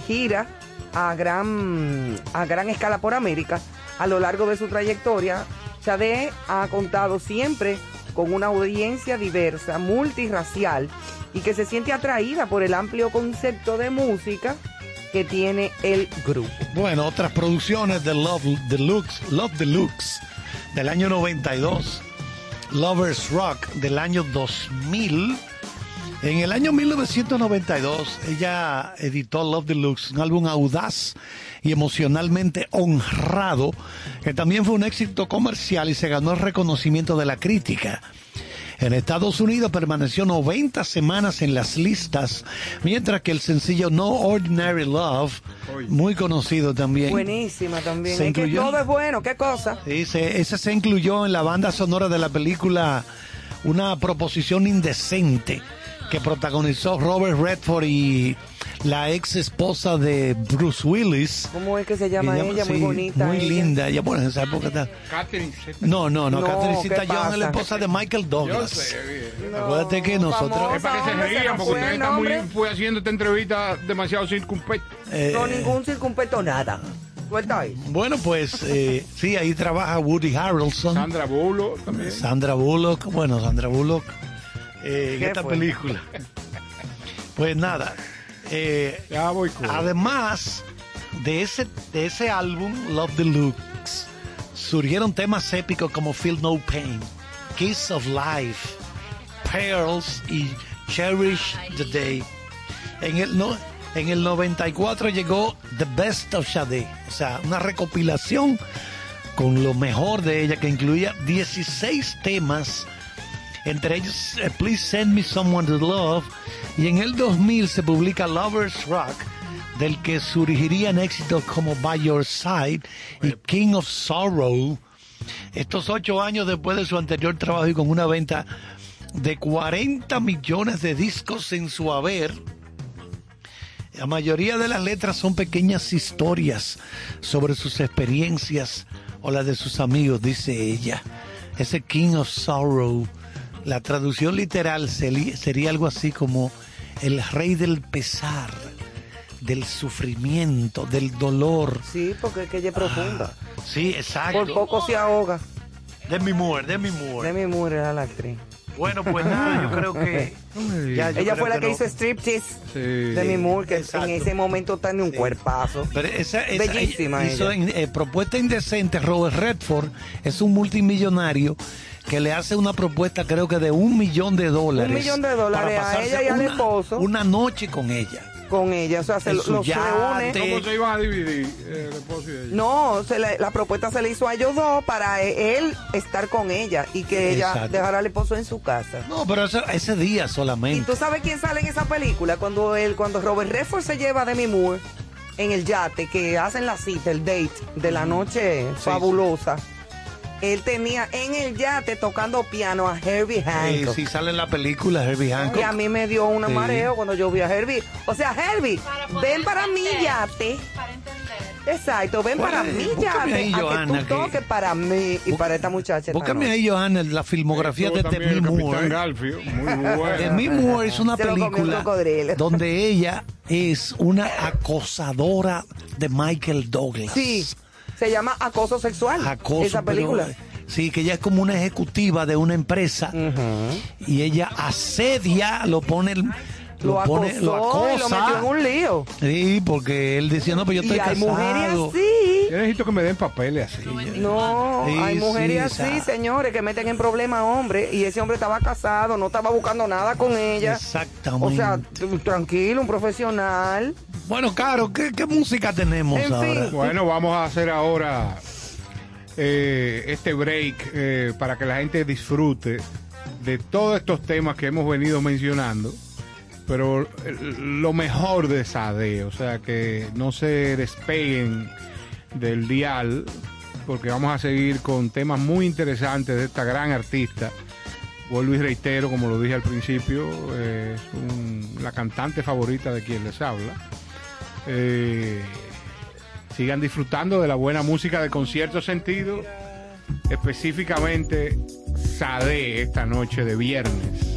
gira a gran, a gran escala por América. A lo largo de su trayectoria, Sade ha contado siempre con una audiencia diversa, multirracial y que se siente atraída por el amplio concepto de música que tiene el grupo. Bueno, otras producciones de Love Love Deluxe del año 92, Lovers Rock del año 2000. En el año 1992, ella editó Love Deluxe, un álbum audaz y emocionalmente honrado, que también fue un éxito comercial y se ganó el reconocimiento de la crítica. En Estados Unidos permaneció 90 semanas en las listas, mientras que el sencillo No Ordinary Love, muy conocido también, Buenísima también. Se es que incluyó todo es bueno, qué cosa. Sí, se- ese se incluyó en la banda sonora de la película Una proposición indecente que protagonizó Robert Redford y la ex esposa de Bruce Willis. ¿Cómo es que se llama Que llama- ella? Muy bonita. Muy ella. linda. Ya, bueno, en esa época está- Catherine Zeta. No, no, no. No, Catherine ¿qué Zeta-Jones es la esposa de Michael Yo Douglas. sé, bien. No, Acuérdate que nosotros- famosa, Es para que se rían, porque usted está muy, nombre. fue haciendo esta entrevista demasiado circunspecta. Eh, No, ningún circunpeto, nada. Suelta ahí. Bueno, pues eh, sí, ahí trabaja Woody Harrelson. Sandra Bullock también. Sandra Bullock, bueno, Sandra Bullock eh, en ¿Qué esta fue? película. Pues nada, eh, Ya voy con. además de ese, de ese álbum, Love Deluxe, surgieron temas épicos como Feel No Pain, Kiss of Life, Pearls y Cherish the Day. En el, no, en el 94 llegó The Best of Sade, o sea, una recopilación con lo mejor de ella que incluía 16 temas, entre ellos eh, Please Send Me Someone to Love, y en el 2000 se publica Lovers Rock, del que surgirían éxitos como By Your Side y King of Sorrow. Estos ocho años después de su anterior trabajo y con una venta de 40 millones de discos en su haber, la mayoría de las letras son pequeñas historias sobre sus experiencias o las de sus amigos, dice ella. Ese King of Sorrow, la traducción literal sería algo así como el rey del pesar, del sufrimiento, del dolor. Sí, porque es que ella es profunda. Sí, exacto. Por poco se ahoga. Demi Moore, Demi Moore. Demi Moore era la actriz. Bueno, pues nada, yo creo que. [laughs] ya, yo Ella creo fue la que, no. hizo striptease Sí. de mi Moore, que exacto. en ese momento tiene un cuerpazo. Pero esa, esa- Bellísima hizo ella. en- eh, propuesta indecente. Robert Redford es un multimillonario que le hace una propuesta, creo que de un millón de dólares. Un millón de dólares para a ella y al una- esposo. Una noche con ella. Con ella, o sea, se los reúne. ¿Cómo se iban a dividir eh, el esposo y ella? No, se le- la propuesta se le hizo a ellos dos para e- él estar con ella y que ella dejara al esposo en su casa. No, pero eso- ese día ¿Y solamente. tú sabes quién sale en esa película? Cuando él, cuando Robert Redford se lleva a Demi Moore en el yate, que hacen la cita, el date de la noche fabulosa. Él tenía en el yate tocando piano a Herbie Hancock. si sale en la película, Herbie Hancock. Y a mí me dio un Sí. mareo cuando yo vi a Herbie. O sea, Herbie, Para ven para mi entender. yate. Para entender. Exacto, ven Pues, para mi búscame yate. ahí, a Johanna, que que- tú toques para mí y para esta muchacha. Búscame ahí, Johanna, la filmografía de Demi Moore. Garfio, muy. [laughs] Demi Moore es una Se película [laughs] donde ella es una acosadora de Michael Douglas. Sí, se llama Acoso Sexual. Acoso, esa película. pero, sí, que ella es como una ejecutiva de una empresa y ella asedia, lo pone, lo, Lo pone, acosó lo acosa. y lo metió en un lío. Sí, porque él decía, no, pues yo estoy Y hay casado. mujeres así. Yo necesito que me den papeles así. No, Sí, hay mujeres sí, así, esa- señores, que meten en problemas a hombres y ese hombre estaba casado, no estaba buscando nada con ella. Exactamente. O sea, tranquilo, un profesional. Bueno, Caro, ¿qué, qué música tenemos En ahora? fin. Bueno, vamos a hacer ahora eh, este break eh, para que la gente disfrute de todos estos temas que hemos venido mencionando, pero eh, lo mejor de Sade, o sea, que no se despeguen del dial, porque vamos a seguir con temas muy interesantes de esta gran artista. Vuelvo y reitero, como lo dije al principio, es un- la cantante favorita de quien les habla. Eh, sigan disfrutando de la buena música de concierto sentido, específicamente Sade esta noche de viernes.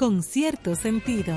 Con cierto sentido.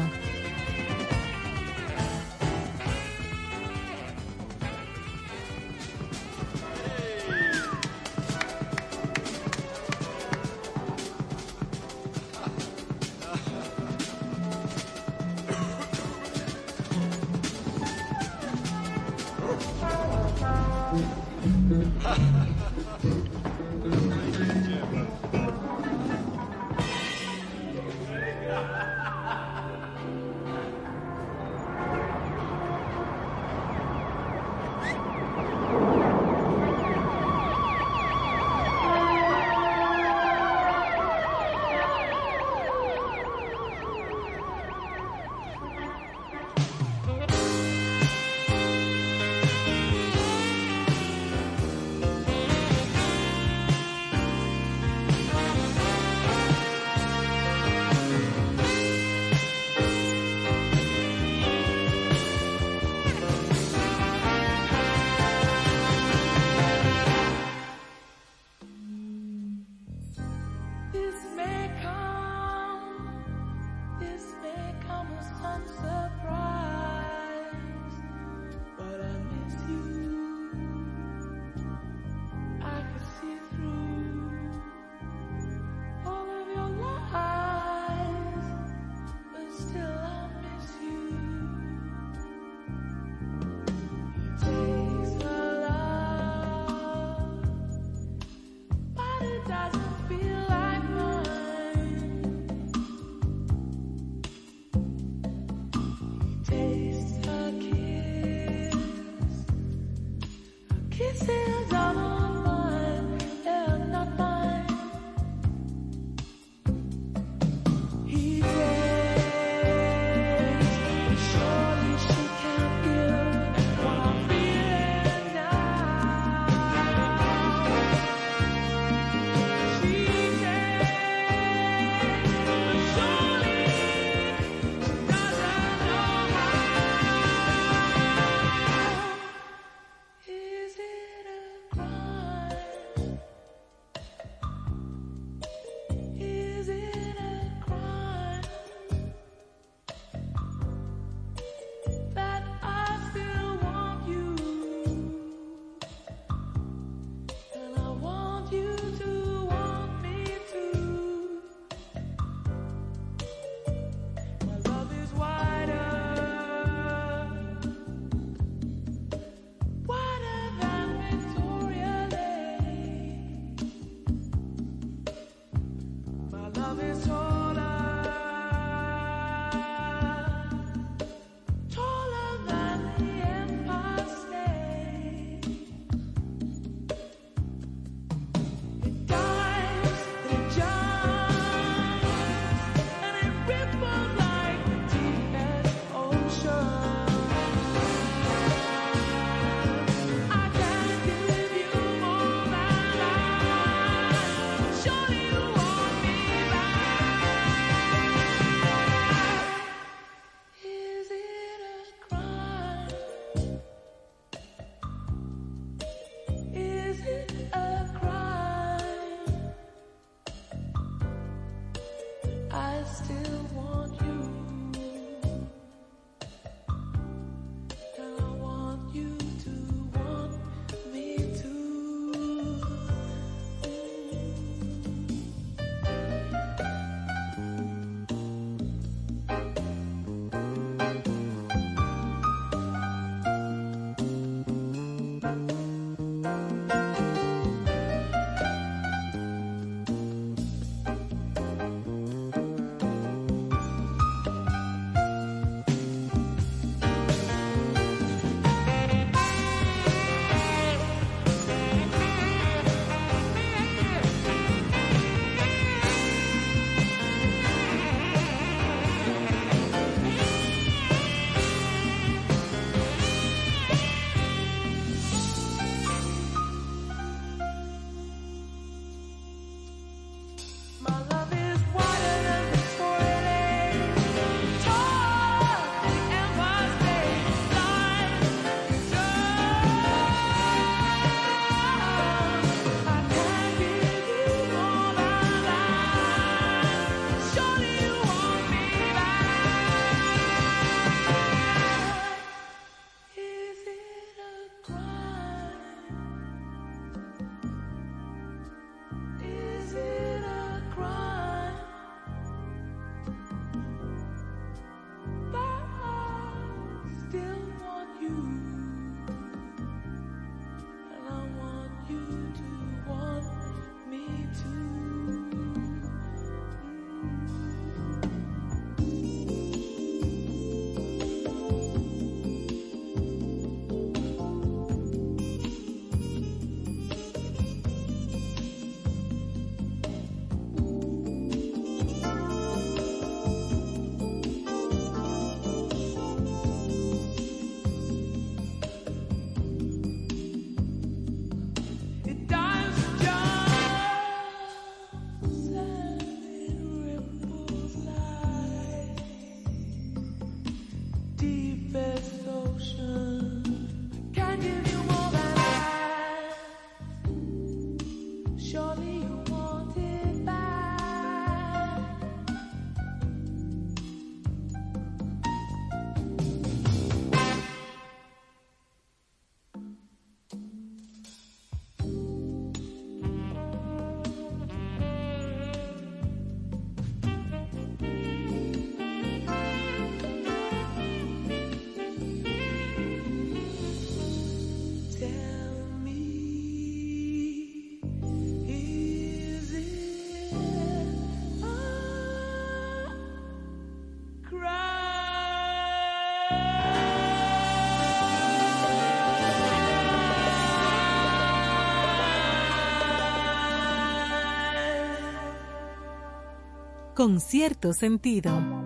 con cierto sentido.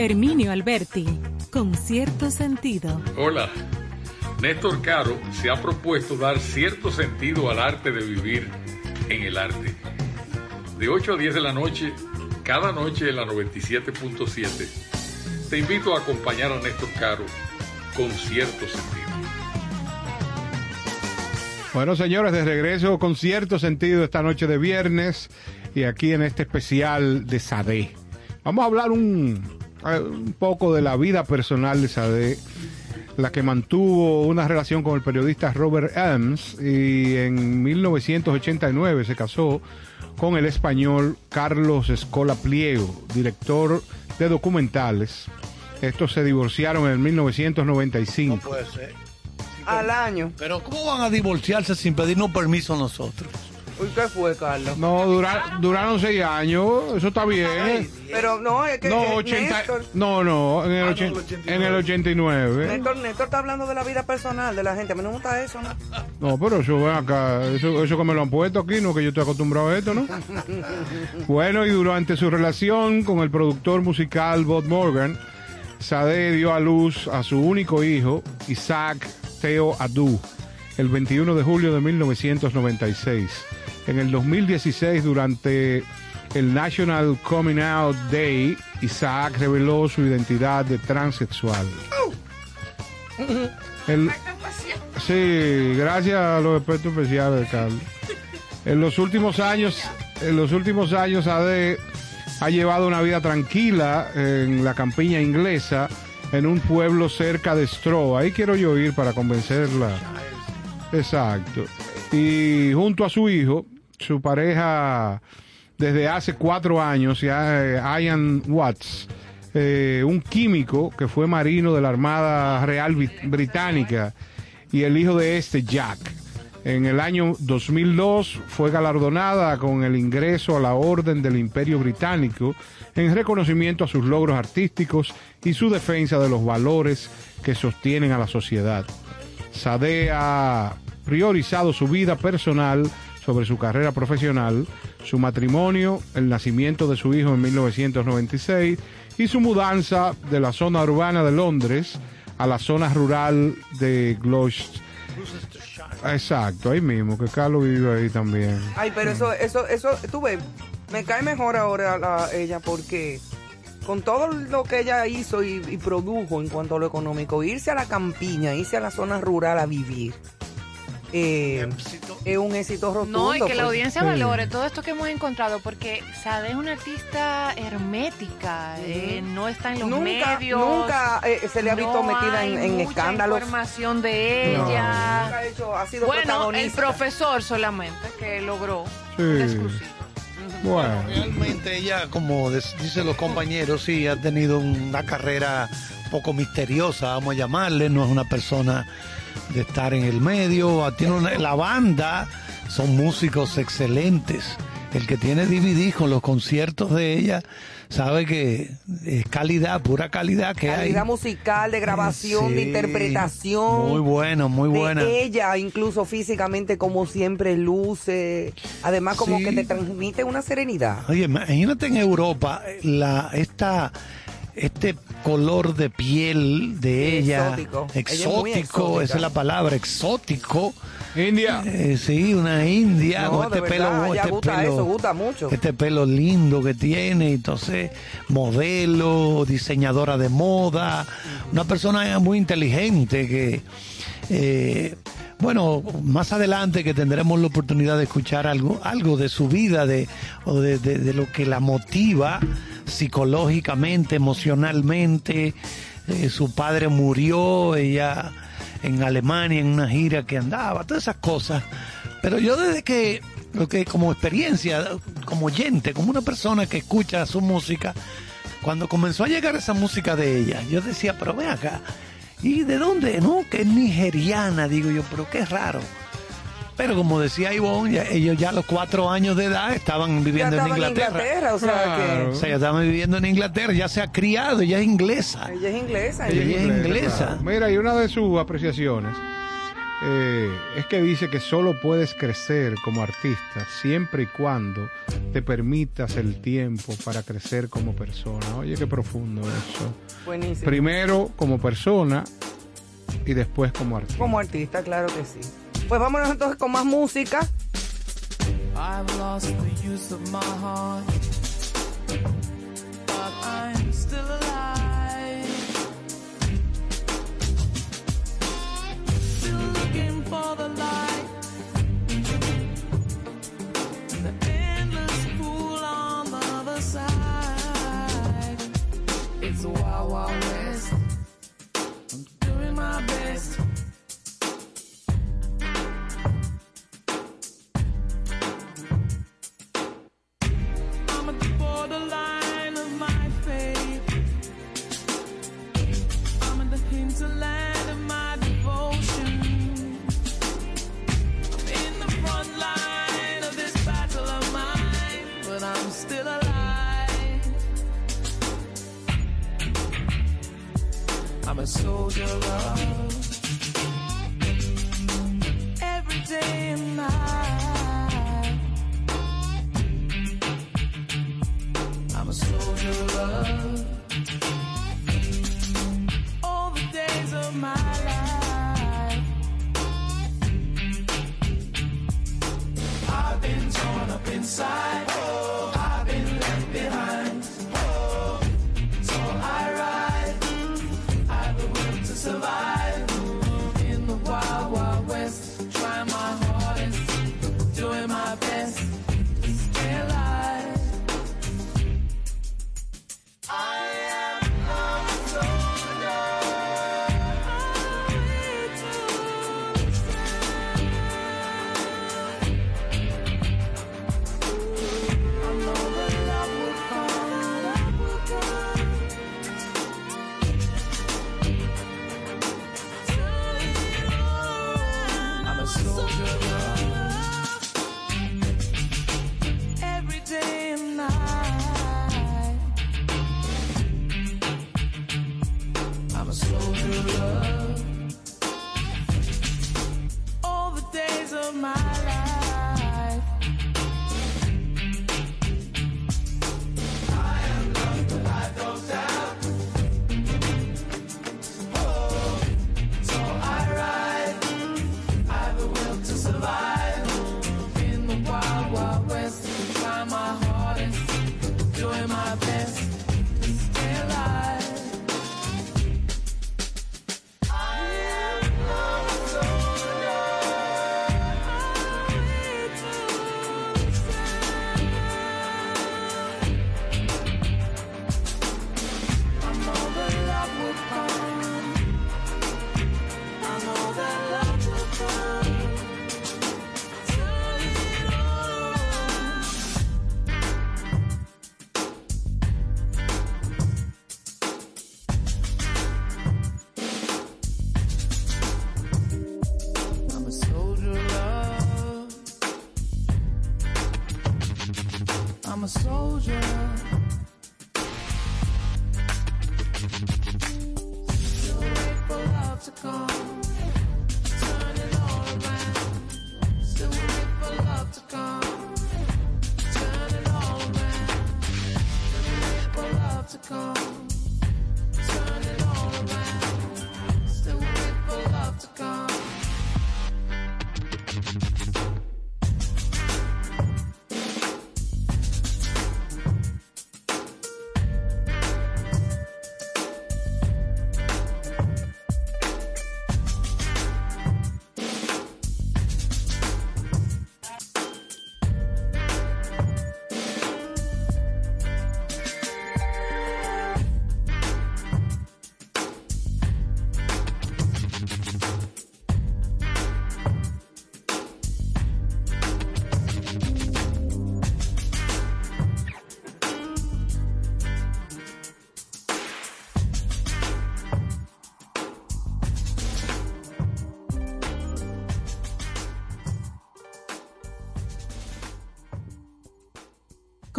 Herminio Alberti, con cierto sentido. Hola, Néstor Caro se ha propuesto dar cierto sentido al arte de vivir en el arte. De 8 a 10 de la noche, cada noche en la 97.7, te invito a acompañar a Néstor Caro con cierto sentido. Bueno, señores, de regreso con cierto sentido esta noche de viernes y aquí en este especial de Sade. Vamos a hablar un, un poco de la vida personal de Sade, la que mantuvo una relación con el periodista Robert Elms y en 1989 se casó con el español Carlos Escola Pliego, director de documentales. Estos se divorciaron en No 1995. puede ser. Al año. Pero ¿cómo van a divorciarse sin pedirnos permiso a nosotros? Uy, ¿qué fue, Carlos? No, dura- duraron seis años, eso está bien. Pero no, es que No, 80, Néstor, no, no, en el, Ah, no, ochen- el 89. en el 89. Néstor, Néstor está hablando de la vida personal de la gente. A mí no me gusta eso, ¿no? No, pero eso ven acá, eso, eso que me lo han puesto aquí, no que yo estoy acostumbrado a esto, ¿no? [laughs] bueno, y durante su relación con el productor musical Bob Morgan, Sade dio a luz a su único hijo, Isaac Theo Adu, el 21 de julio de 1996. En el 2016, durante el National Coming Out Day, Isaac reveló su identidad de transexual. El- Sí, gracias a los expertos especiales, Carlos. En los últimos años, en los últimos años, AD ha llevado una vida tranquila en la campiña inglesa, en un pueblo cerca de Stroh. Ahí quiero yo ir para convencerla. Exacto. Y junto a su hijo, su pareja desde hace cuatro años, ya, eh, Ian Watts, eh, un químico que fue marino de la Armada Real Brit- Británica, y el hijo de este, Jack. En el año 2002 fue galardonada con el ingreso a la Orden del Imperio Británico en reconocimiento a sus logros artísticos y su defensa de los valores que sostienen a la sociedad. Sade ha priorizado su vida personal sobre su carrera profesional, su matrimonio, el nacimiento de su hijo en 1996 y su mudanza de la zona urbana de Londres a la zona rural de Gloucester. Exacto, ahí mismo, que Carlos vive ahí también. Ay, pero eso, eso, eso, tú ves, me cae mejor ahora la- ella porque con todo lo que ella hizo y, y produjo en cuanto a lo económico, irse a la campiña, irse a la zona rural a vivir, eh, es un éxito rotundo. No, y que la pues. audiencia Sí. valore todo esto que hemos encontrado, porque Sade es una artista hermética, eh, no está en los Nunca, medios. nunca eh, se le ha visto no metida en, en mucha escándalos. información de No. ella. Nunca ha, hecho, ha sido Bueno, el profesor solamente que logró Sí. Bueno, Realmente ella, como dicen los compañeros, sí, ha tenido una carrera un poco misteriosa, vamos a llamarle, no es una persona de estar en el medio, tiene una- la banda, son músicos excelentes. El que tiene DVD con los conciertos de ella sabe que es calidad, pura calidad que calidad hay. musical, de grabación, de interpretación. Muy bueno, muy de buena. ella, incluso físicamente, como siempre luce. Además, como Sí. que te transmite una serenidad. Oye, imagínate en Europa la esta este color de piel de ella Exótico. Ella es muy exótico, exótica. esa es la palabra, exótico. India. Eh, sí, una india No, con este pelo, este gusta pelo, eso, gusta mucho. este pelo lindo que tiene, entonces modelo, diseñadora de moda, una persona muy inteligente que eh, bueno, más adelante que tendremos la oportunidad de escuchar algo, algo de su vida, de, o de, de- de lo que la motiva psicológicamente, emocionalmente. Eh, su padre murió, ella en Alemania en una gira que andaba, todas esas cosas. Pero yo desde que, lo que como experiencia, como oyente, como una persona que escucha su música, cuando comenzó a llegar esa música de ella, yo decía, pero ven acá, ¿y de dónde? No, que es nigeriana, digo yo, pero qué raro. Pero como decía Ivonne, ya- ellos ya a los cuatro años de edad estaban Ya viviendo estaba en Inglaterra. o sea Claro. O sea, ya estaban viviendo en Inglaterra, ya se ha criado, ya es inglesa. que ella es inglesa. Ella ella- es inglesa. claro. Mira, y una de sus apreciaciones eh, es que dice que solo puedes crecer como artista siempre y cuando te permitas el tiempo para crecer como persona. Oye, qué profundo eso. Buenísimo. Primero como persona y después como artista. Como artista, claro que sí. Pues vámonos entonces con más música. I've lost the use of my heart, but I'm still alive. Still looking for the light. The endless pool on the other side. It's Wild Wild West. I'm doing my best.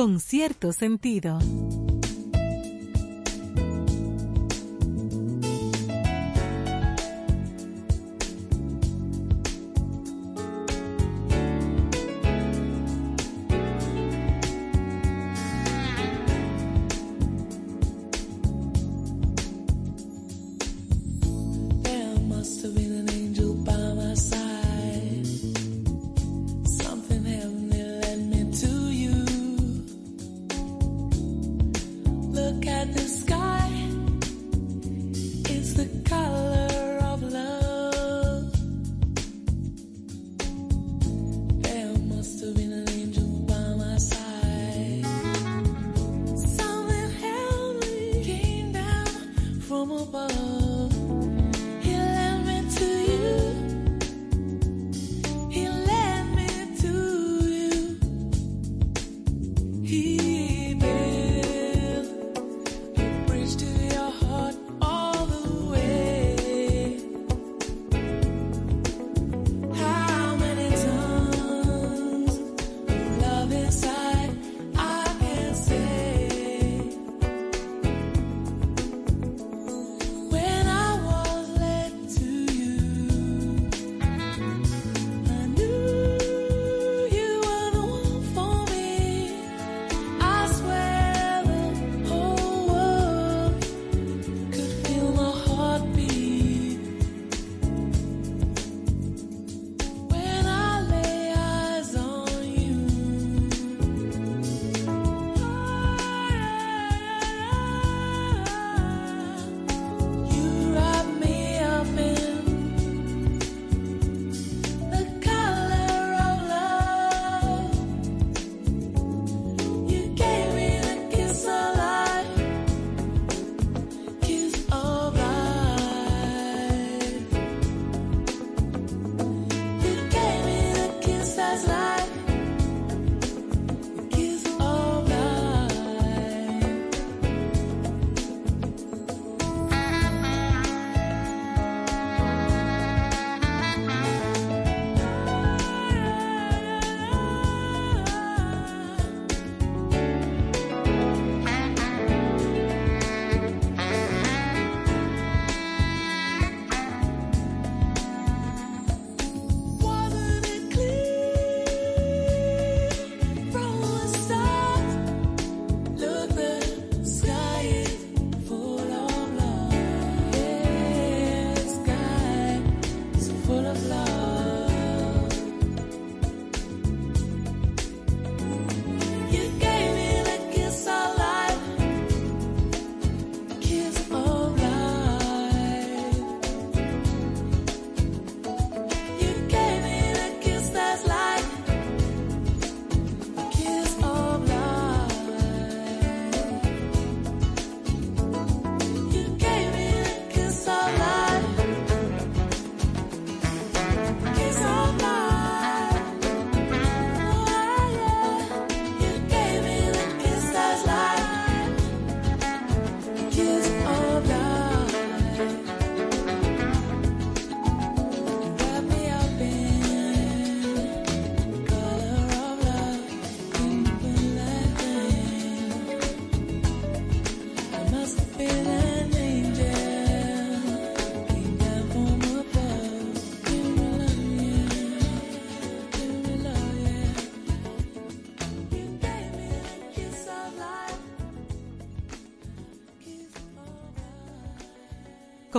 Con cierto sentido.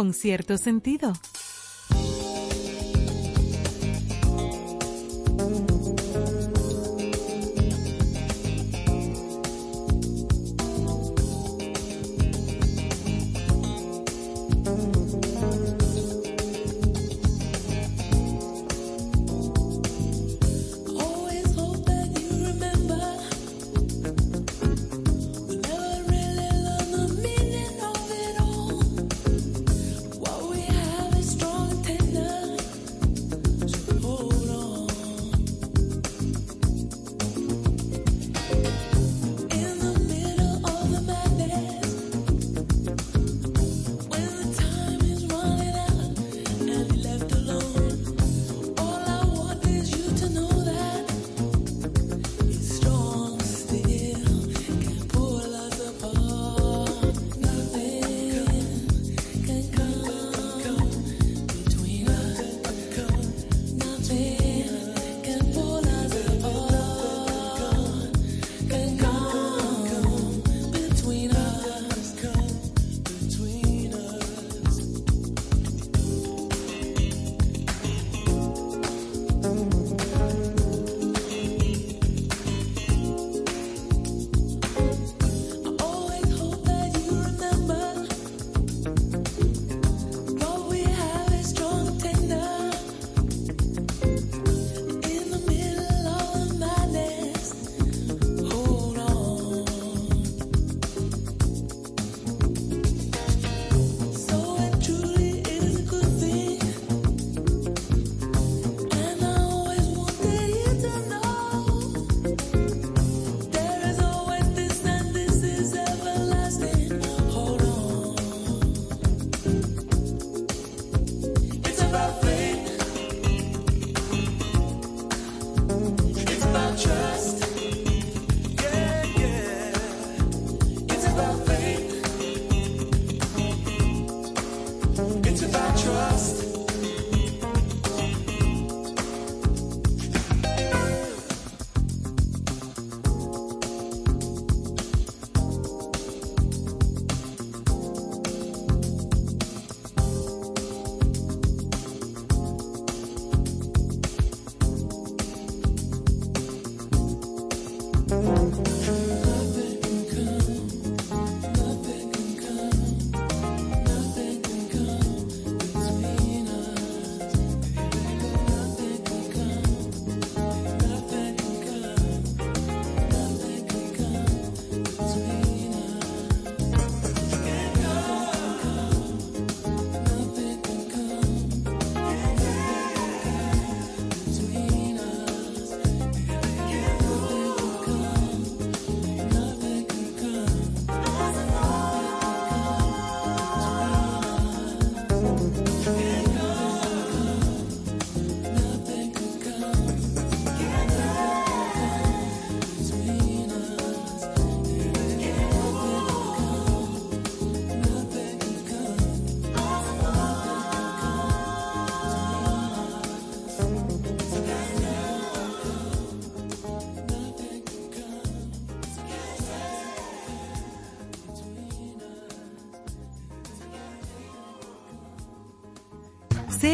Con cierto sentido.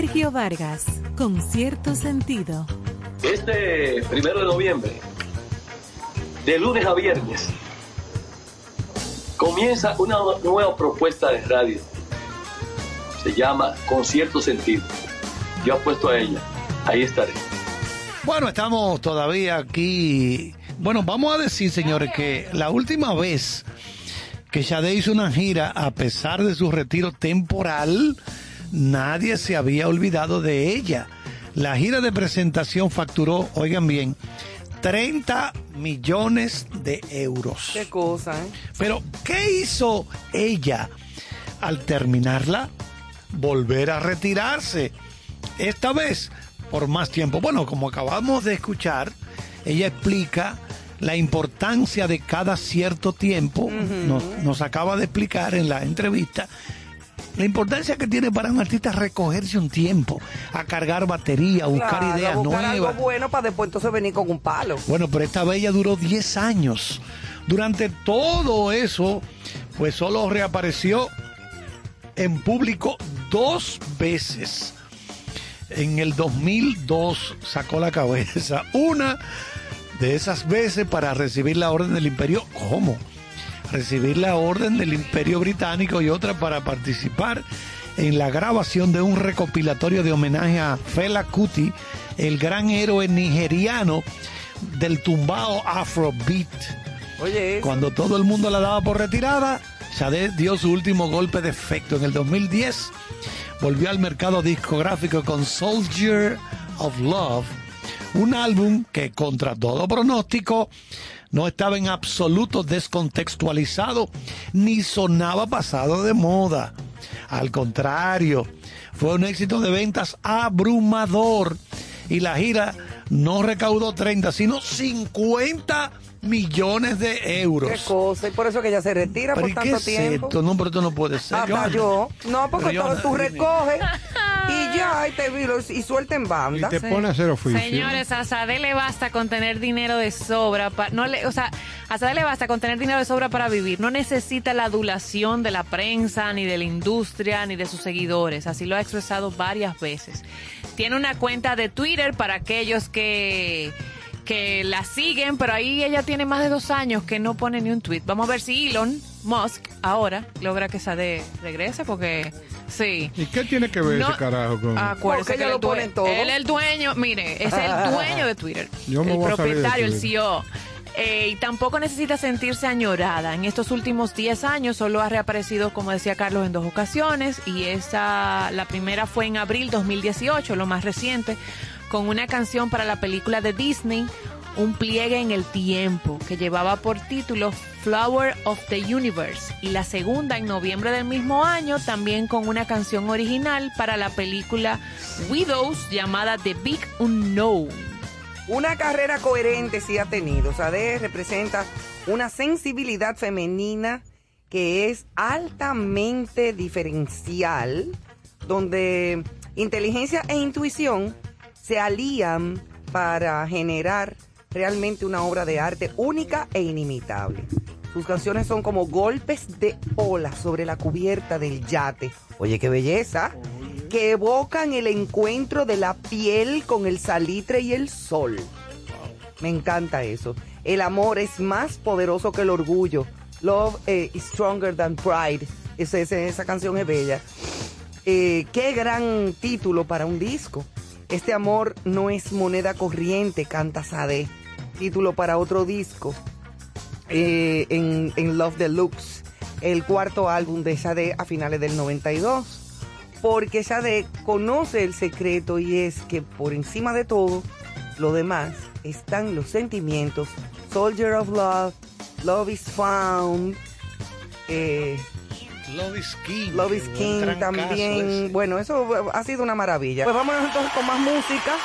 Sergio Vargas, con cierto sentido. Este primero de noviembre, de lunes a viernes, comienza una nueva propuesta de radio. Se llama Con cierto sentido. Yo apuesto a ella. Ahí estaré. Bueno, estamos todavía aquí. Bueno, vamos a decir, señores, que la última vez que Sade hizo una gira, a pesar de su retiro temporal, nadie se había olvidado de ella. La gira de presentación facturó, oigan bien, 30 millones de euros. Qué cosa, ¿eh? Pero, ¿qué hizo ella al terminarla? Volver a retirarse. Esta vez por más tiempo. Bueno, como acabamos de escuchar, ella explica la importancia de cada cierto tiempo. nos, nos acaba de explicar en la entrevista la importancia que tiene para un artista recogerse un tiempo, a cargar batería, a buscar Claro, ideas a buscar nuevas. algo bueno para después entonces venir con un palo. Bueno, pero esta bella duró 10 años. Durante todo eso, pues solo reapareció en público dos veces. En el 2002 sacó la cabeza. [laughs] Una de esas veces para recibir la orden del imperio. ¿Cómo? Recibir la orden del imperio británico y otra para participar en la grabación de un recopilatorio de homenaje a Fela Kuti, el gran héroe nigeriano del tumbao Afrobeat. Oye. Cuando todo el mundo la daba por retirada, Sade dio su último golpe de efecto. En el 2010 volvió al mercado discográfico con Soldier of Love, un álbum que contra todo pronóstico no estaba en absoluto descontextualizado ni sonaba pasado de moda. Al contrario, fue un éxito de ventas abrumador y la gira no recaudó 30, sino 50 millones de euros. Qué cosa, y por eso que ella se retira ¿Pero por y qué tanto es tiempo. esto? No, pero esto no puede ser. Hasta Johanna. yo. No, porque todo, tú recoges [laughs] y ya, y, te, y suelta en Y banda. te pone a hacer oficio. Señores, a Sade le basta con tener dinero de sobra. pa- no le, o sea, a Sade le basta con tener dinero de sobra para vivir. No necesita la adulación de la prensa, ni de la industria, ni de sus seguidores. Así lo ha expresado varias veces. Tiene una cuenta de Twitter para aquellos que que la siguen, pero ahí ella tiene más de dos años que no pone ni un tweet. Vamos a ver si Elon Musk ahora logra que Sade regrese, porque sí. ¿Y qué tiene que ver No, ese carajo con.? Acuérdese que lo es due- pone en todo. él es el dueño, mire, es el [laughs] dueño de Twitter. Yo me el voy a salir de propietario, el Twitter. CEO. Eh, y tampoco necesita sentirse añorada. En estos últimos 10 años solo ha reaparecido, como decía Carlos, en dos ocasiones. Y esa, la primera fue en abril 2018, lo más reciente, con una canción para la película de Disney, Un pliegue en el tiempo, que llevaba por título Flower of the Universe. Y la segunda en noviembre del mismo año, también con una canción original para la película Widows llamada The Big Unknown. Una carrera coherente sí ha tenido. Sade representa una sensibilidad femenina que es altamente diferencial, donde inteligencia e intuición se alían para generar realmente una obra de arte única e inimitable. Sus canciones son como golpes de ola sobre la cubierta del yate. Oye, qué belleza. Que evocan el encuentro de la piel con el salitre y el sol. Me encanta eso. El amor es más poderoso que el orgullo. Love eh, is stronger than pride. Esa, esa- esa canción es bella. Eh, qué gran título para un disco. Este amor no es moneda corriente, canta Sade. Título para otro disco. eh, en, en Love Deluxe, el cuarto álbum de Sade a finales del 92. Porque Sade conoce el secreto y es que por encima de todo, lo demás están los sentimientos. Soldier of Love, Love is Found, eh, Love is King. Love is King también. ese. Bueno, eso ha sido una maravilla. Pues vámonos entonces con más música.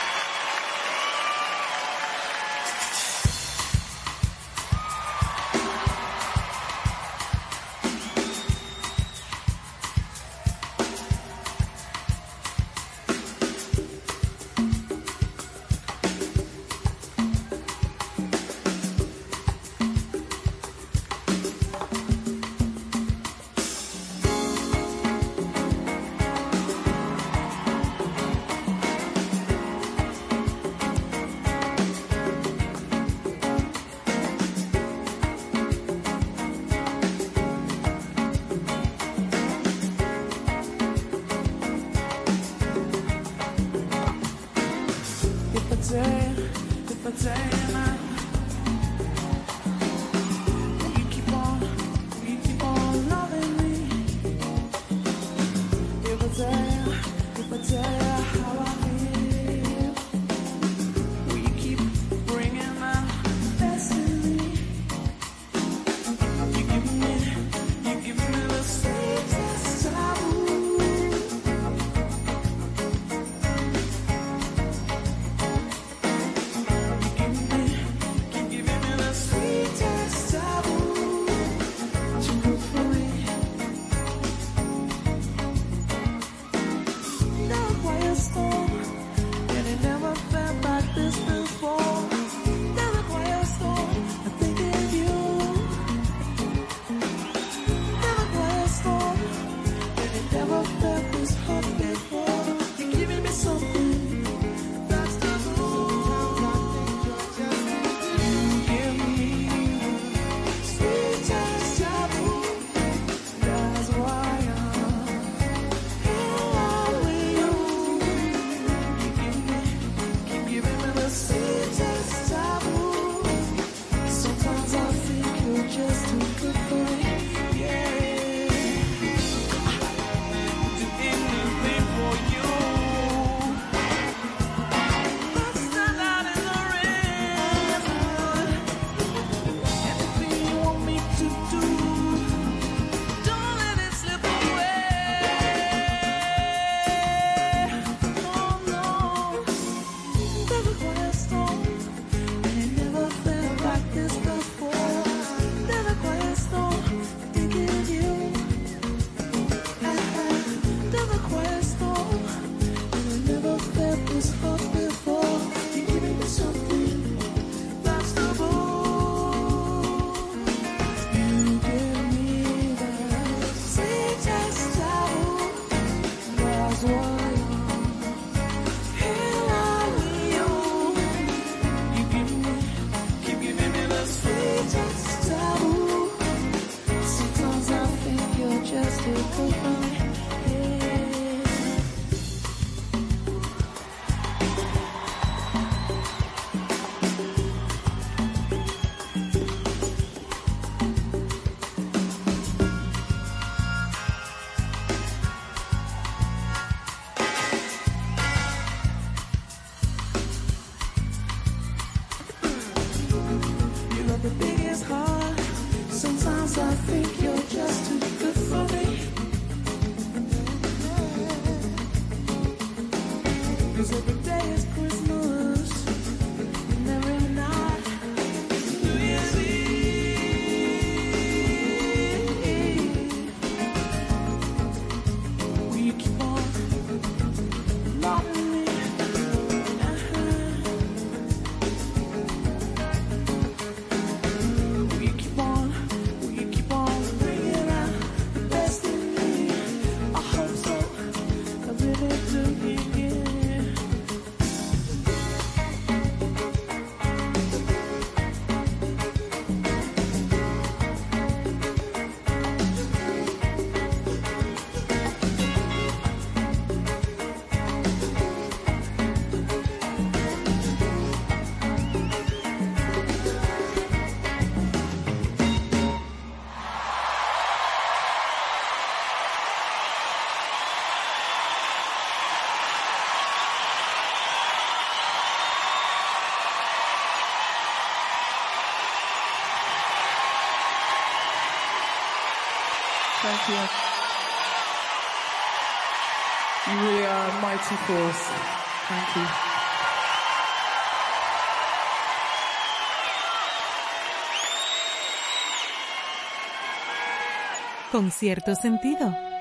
Really are a mighty force. Thank you. Con cierto sentido.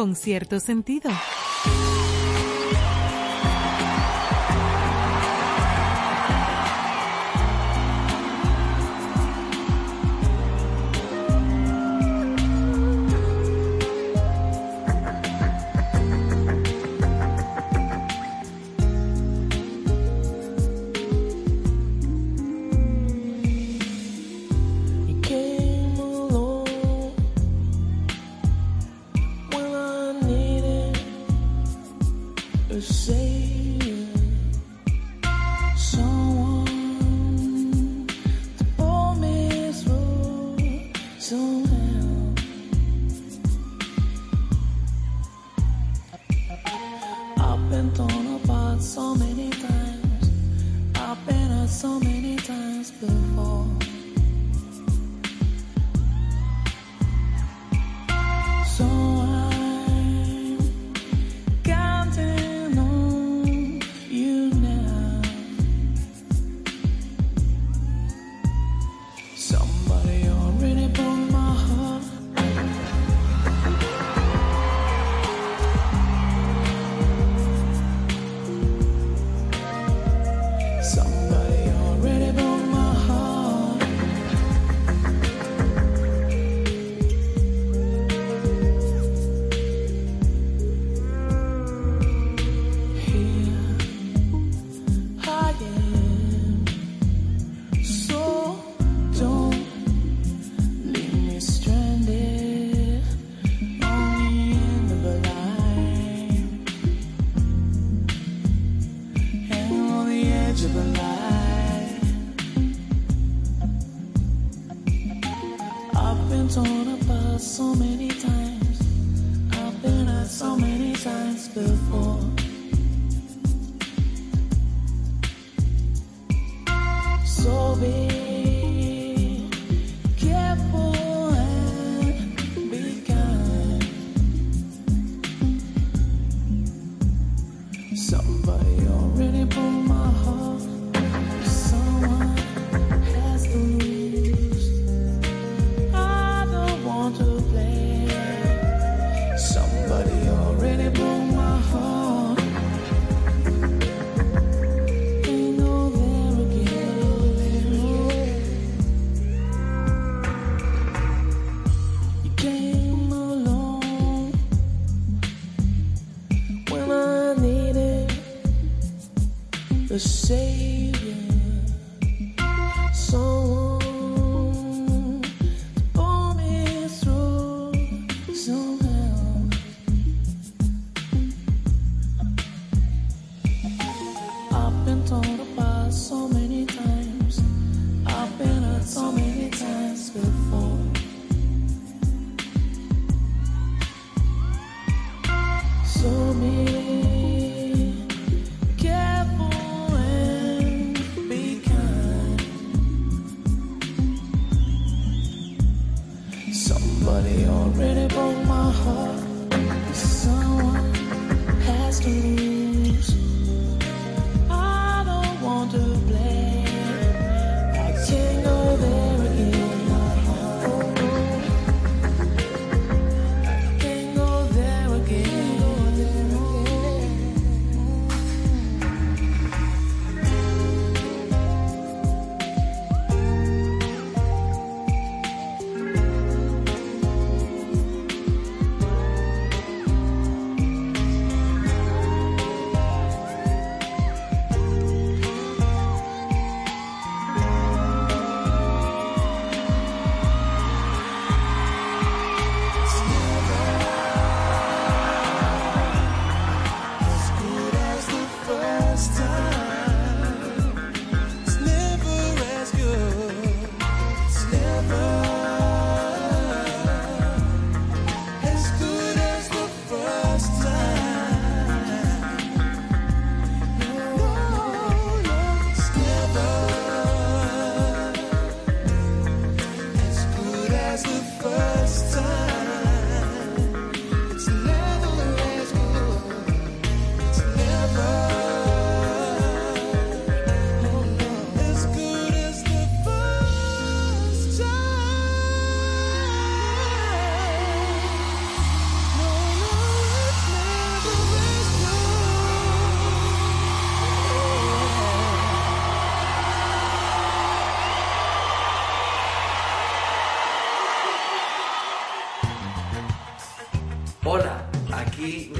Con cierto sentido.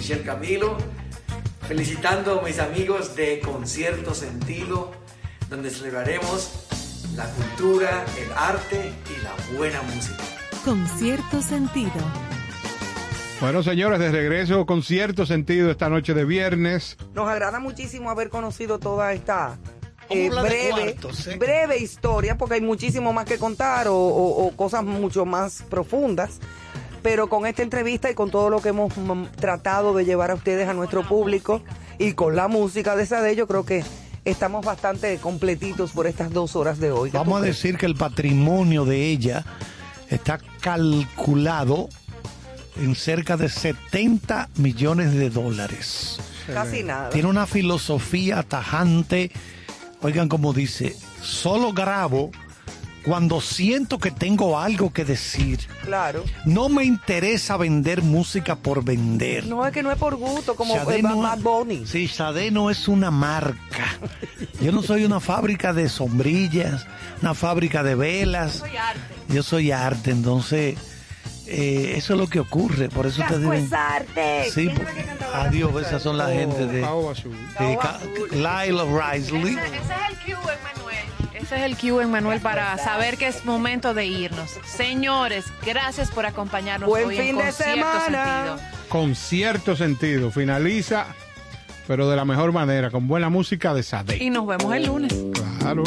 Michelle Camilo, felicitando a mis amigos de Concierto Sentido, donde celebraremos la cultura, el arte y la buena música. Con cierto sentido. Bueno, señores, de regreso con cierto sentido esta noche de viernes. Nos agrada muchísimo haber conocido toda esta eh, breve, cuartos, ¿eh? breve historia, porque hay muchísimo más que contar o, o- o cosas mucho más profundas. Pero con esta entrevista y con todo lo que hemos mm, tratado de llevar a ustedes, a nuestro público, y con la música de Sade, yo creo que estamos bastante completitos por estas dos horas de hoy. ¿Qué tú Vamos a decir que el patrimonio de ella está calculado en cerca de 70 millones de dólares. Casi nada. Tiene una filosofía tajante. Oigan como dice, solo grabo cuando siento que tengo algo que decir. Claro. No me interesa vender música por vender. No, es que no es por gusto, como Sade eh, no- Bad Bunny. Sí, Sade no es una marca. [laughs] Yo no soy una fábrica de sombrillas, una fábrica de velas. Soy arte. Yo soy arte, entonces eh, eso es lo que ocurre. Por eso te digo. es arte. Sí, ¿Quién po- era que cantaba adiós, esas son la gente de, Azul. de Lyle Risley. Ese, ese es el cue, Manuel. Ese es el cue, Manuel, para saber que es momento de irnos. Señores, gracias por acompañarnos Buen hoy fin en de semana. Sentido. Con cierto sentido. Finaliza, pero de la mejor manera, con buena música de Sade. Y nos vemos el lunes. Claro.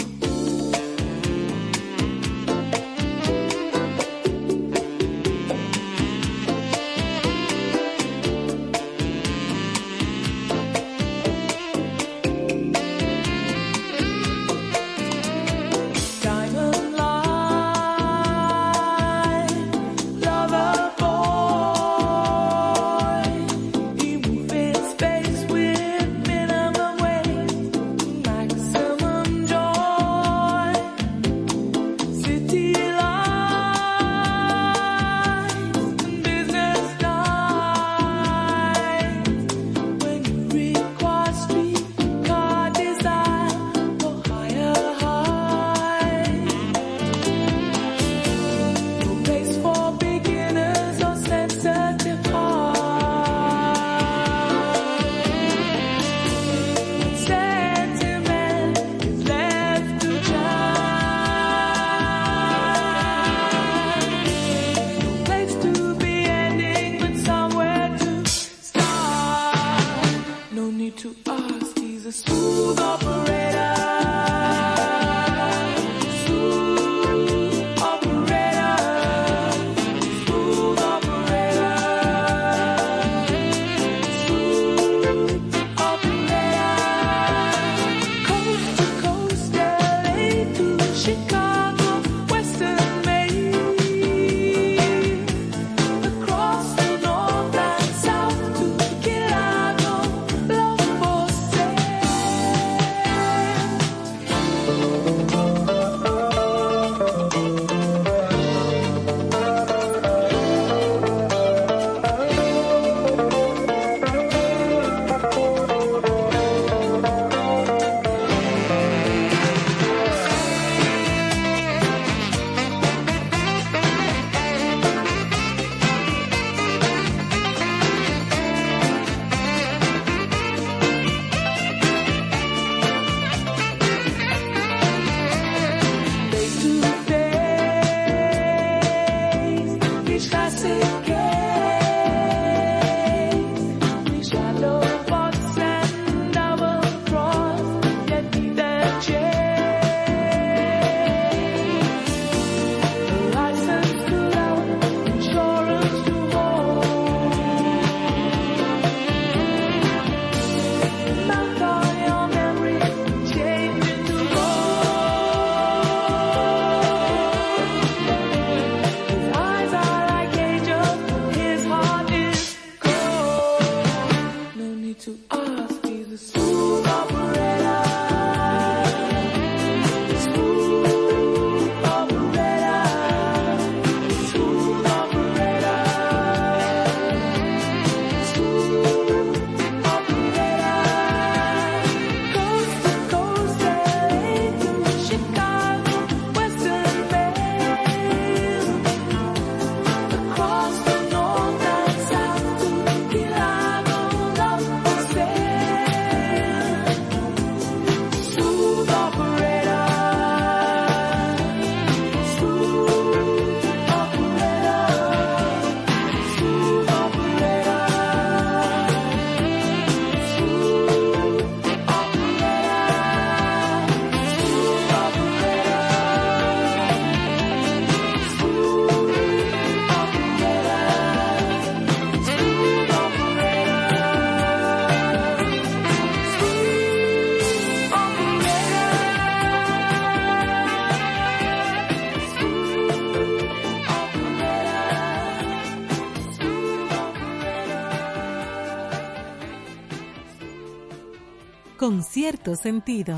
cierto sentido.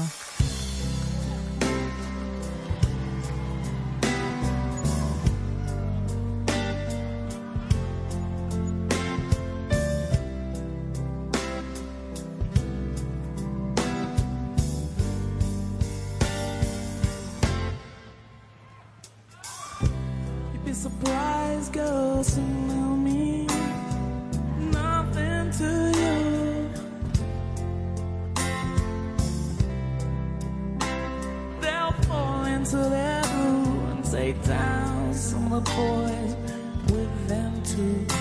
down some of the boys with them too.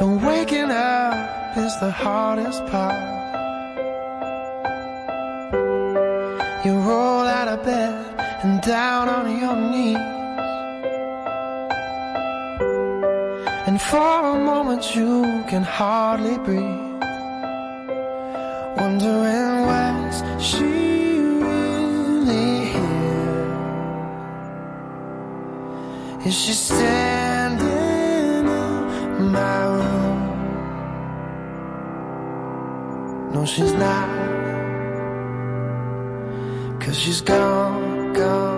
The waking up is the hardest part. You roll out of bed and down on your knees. And for a moment you can hardly breathe. She's standing in my room. No, she's not. Cause she's gone, gone.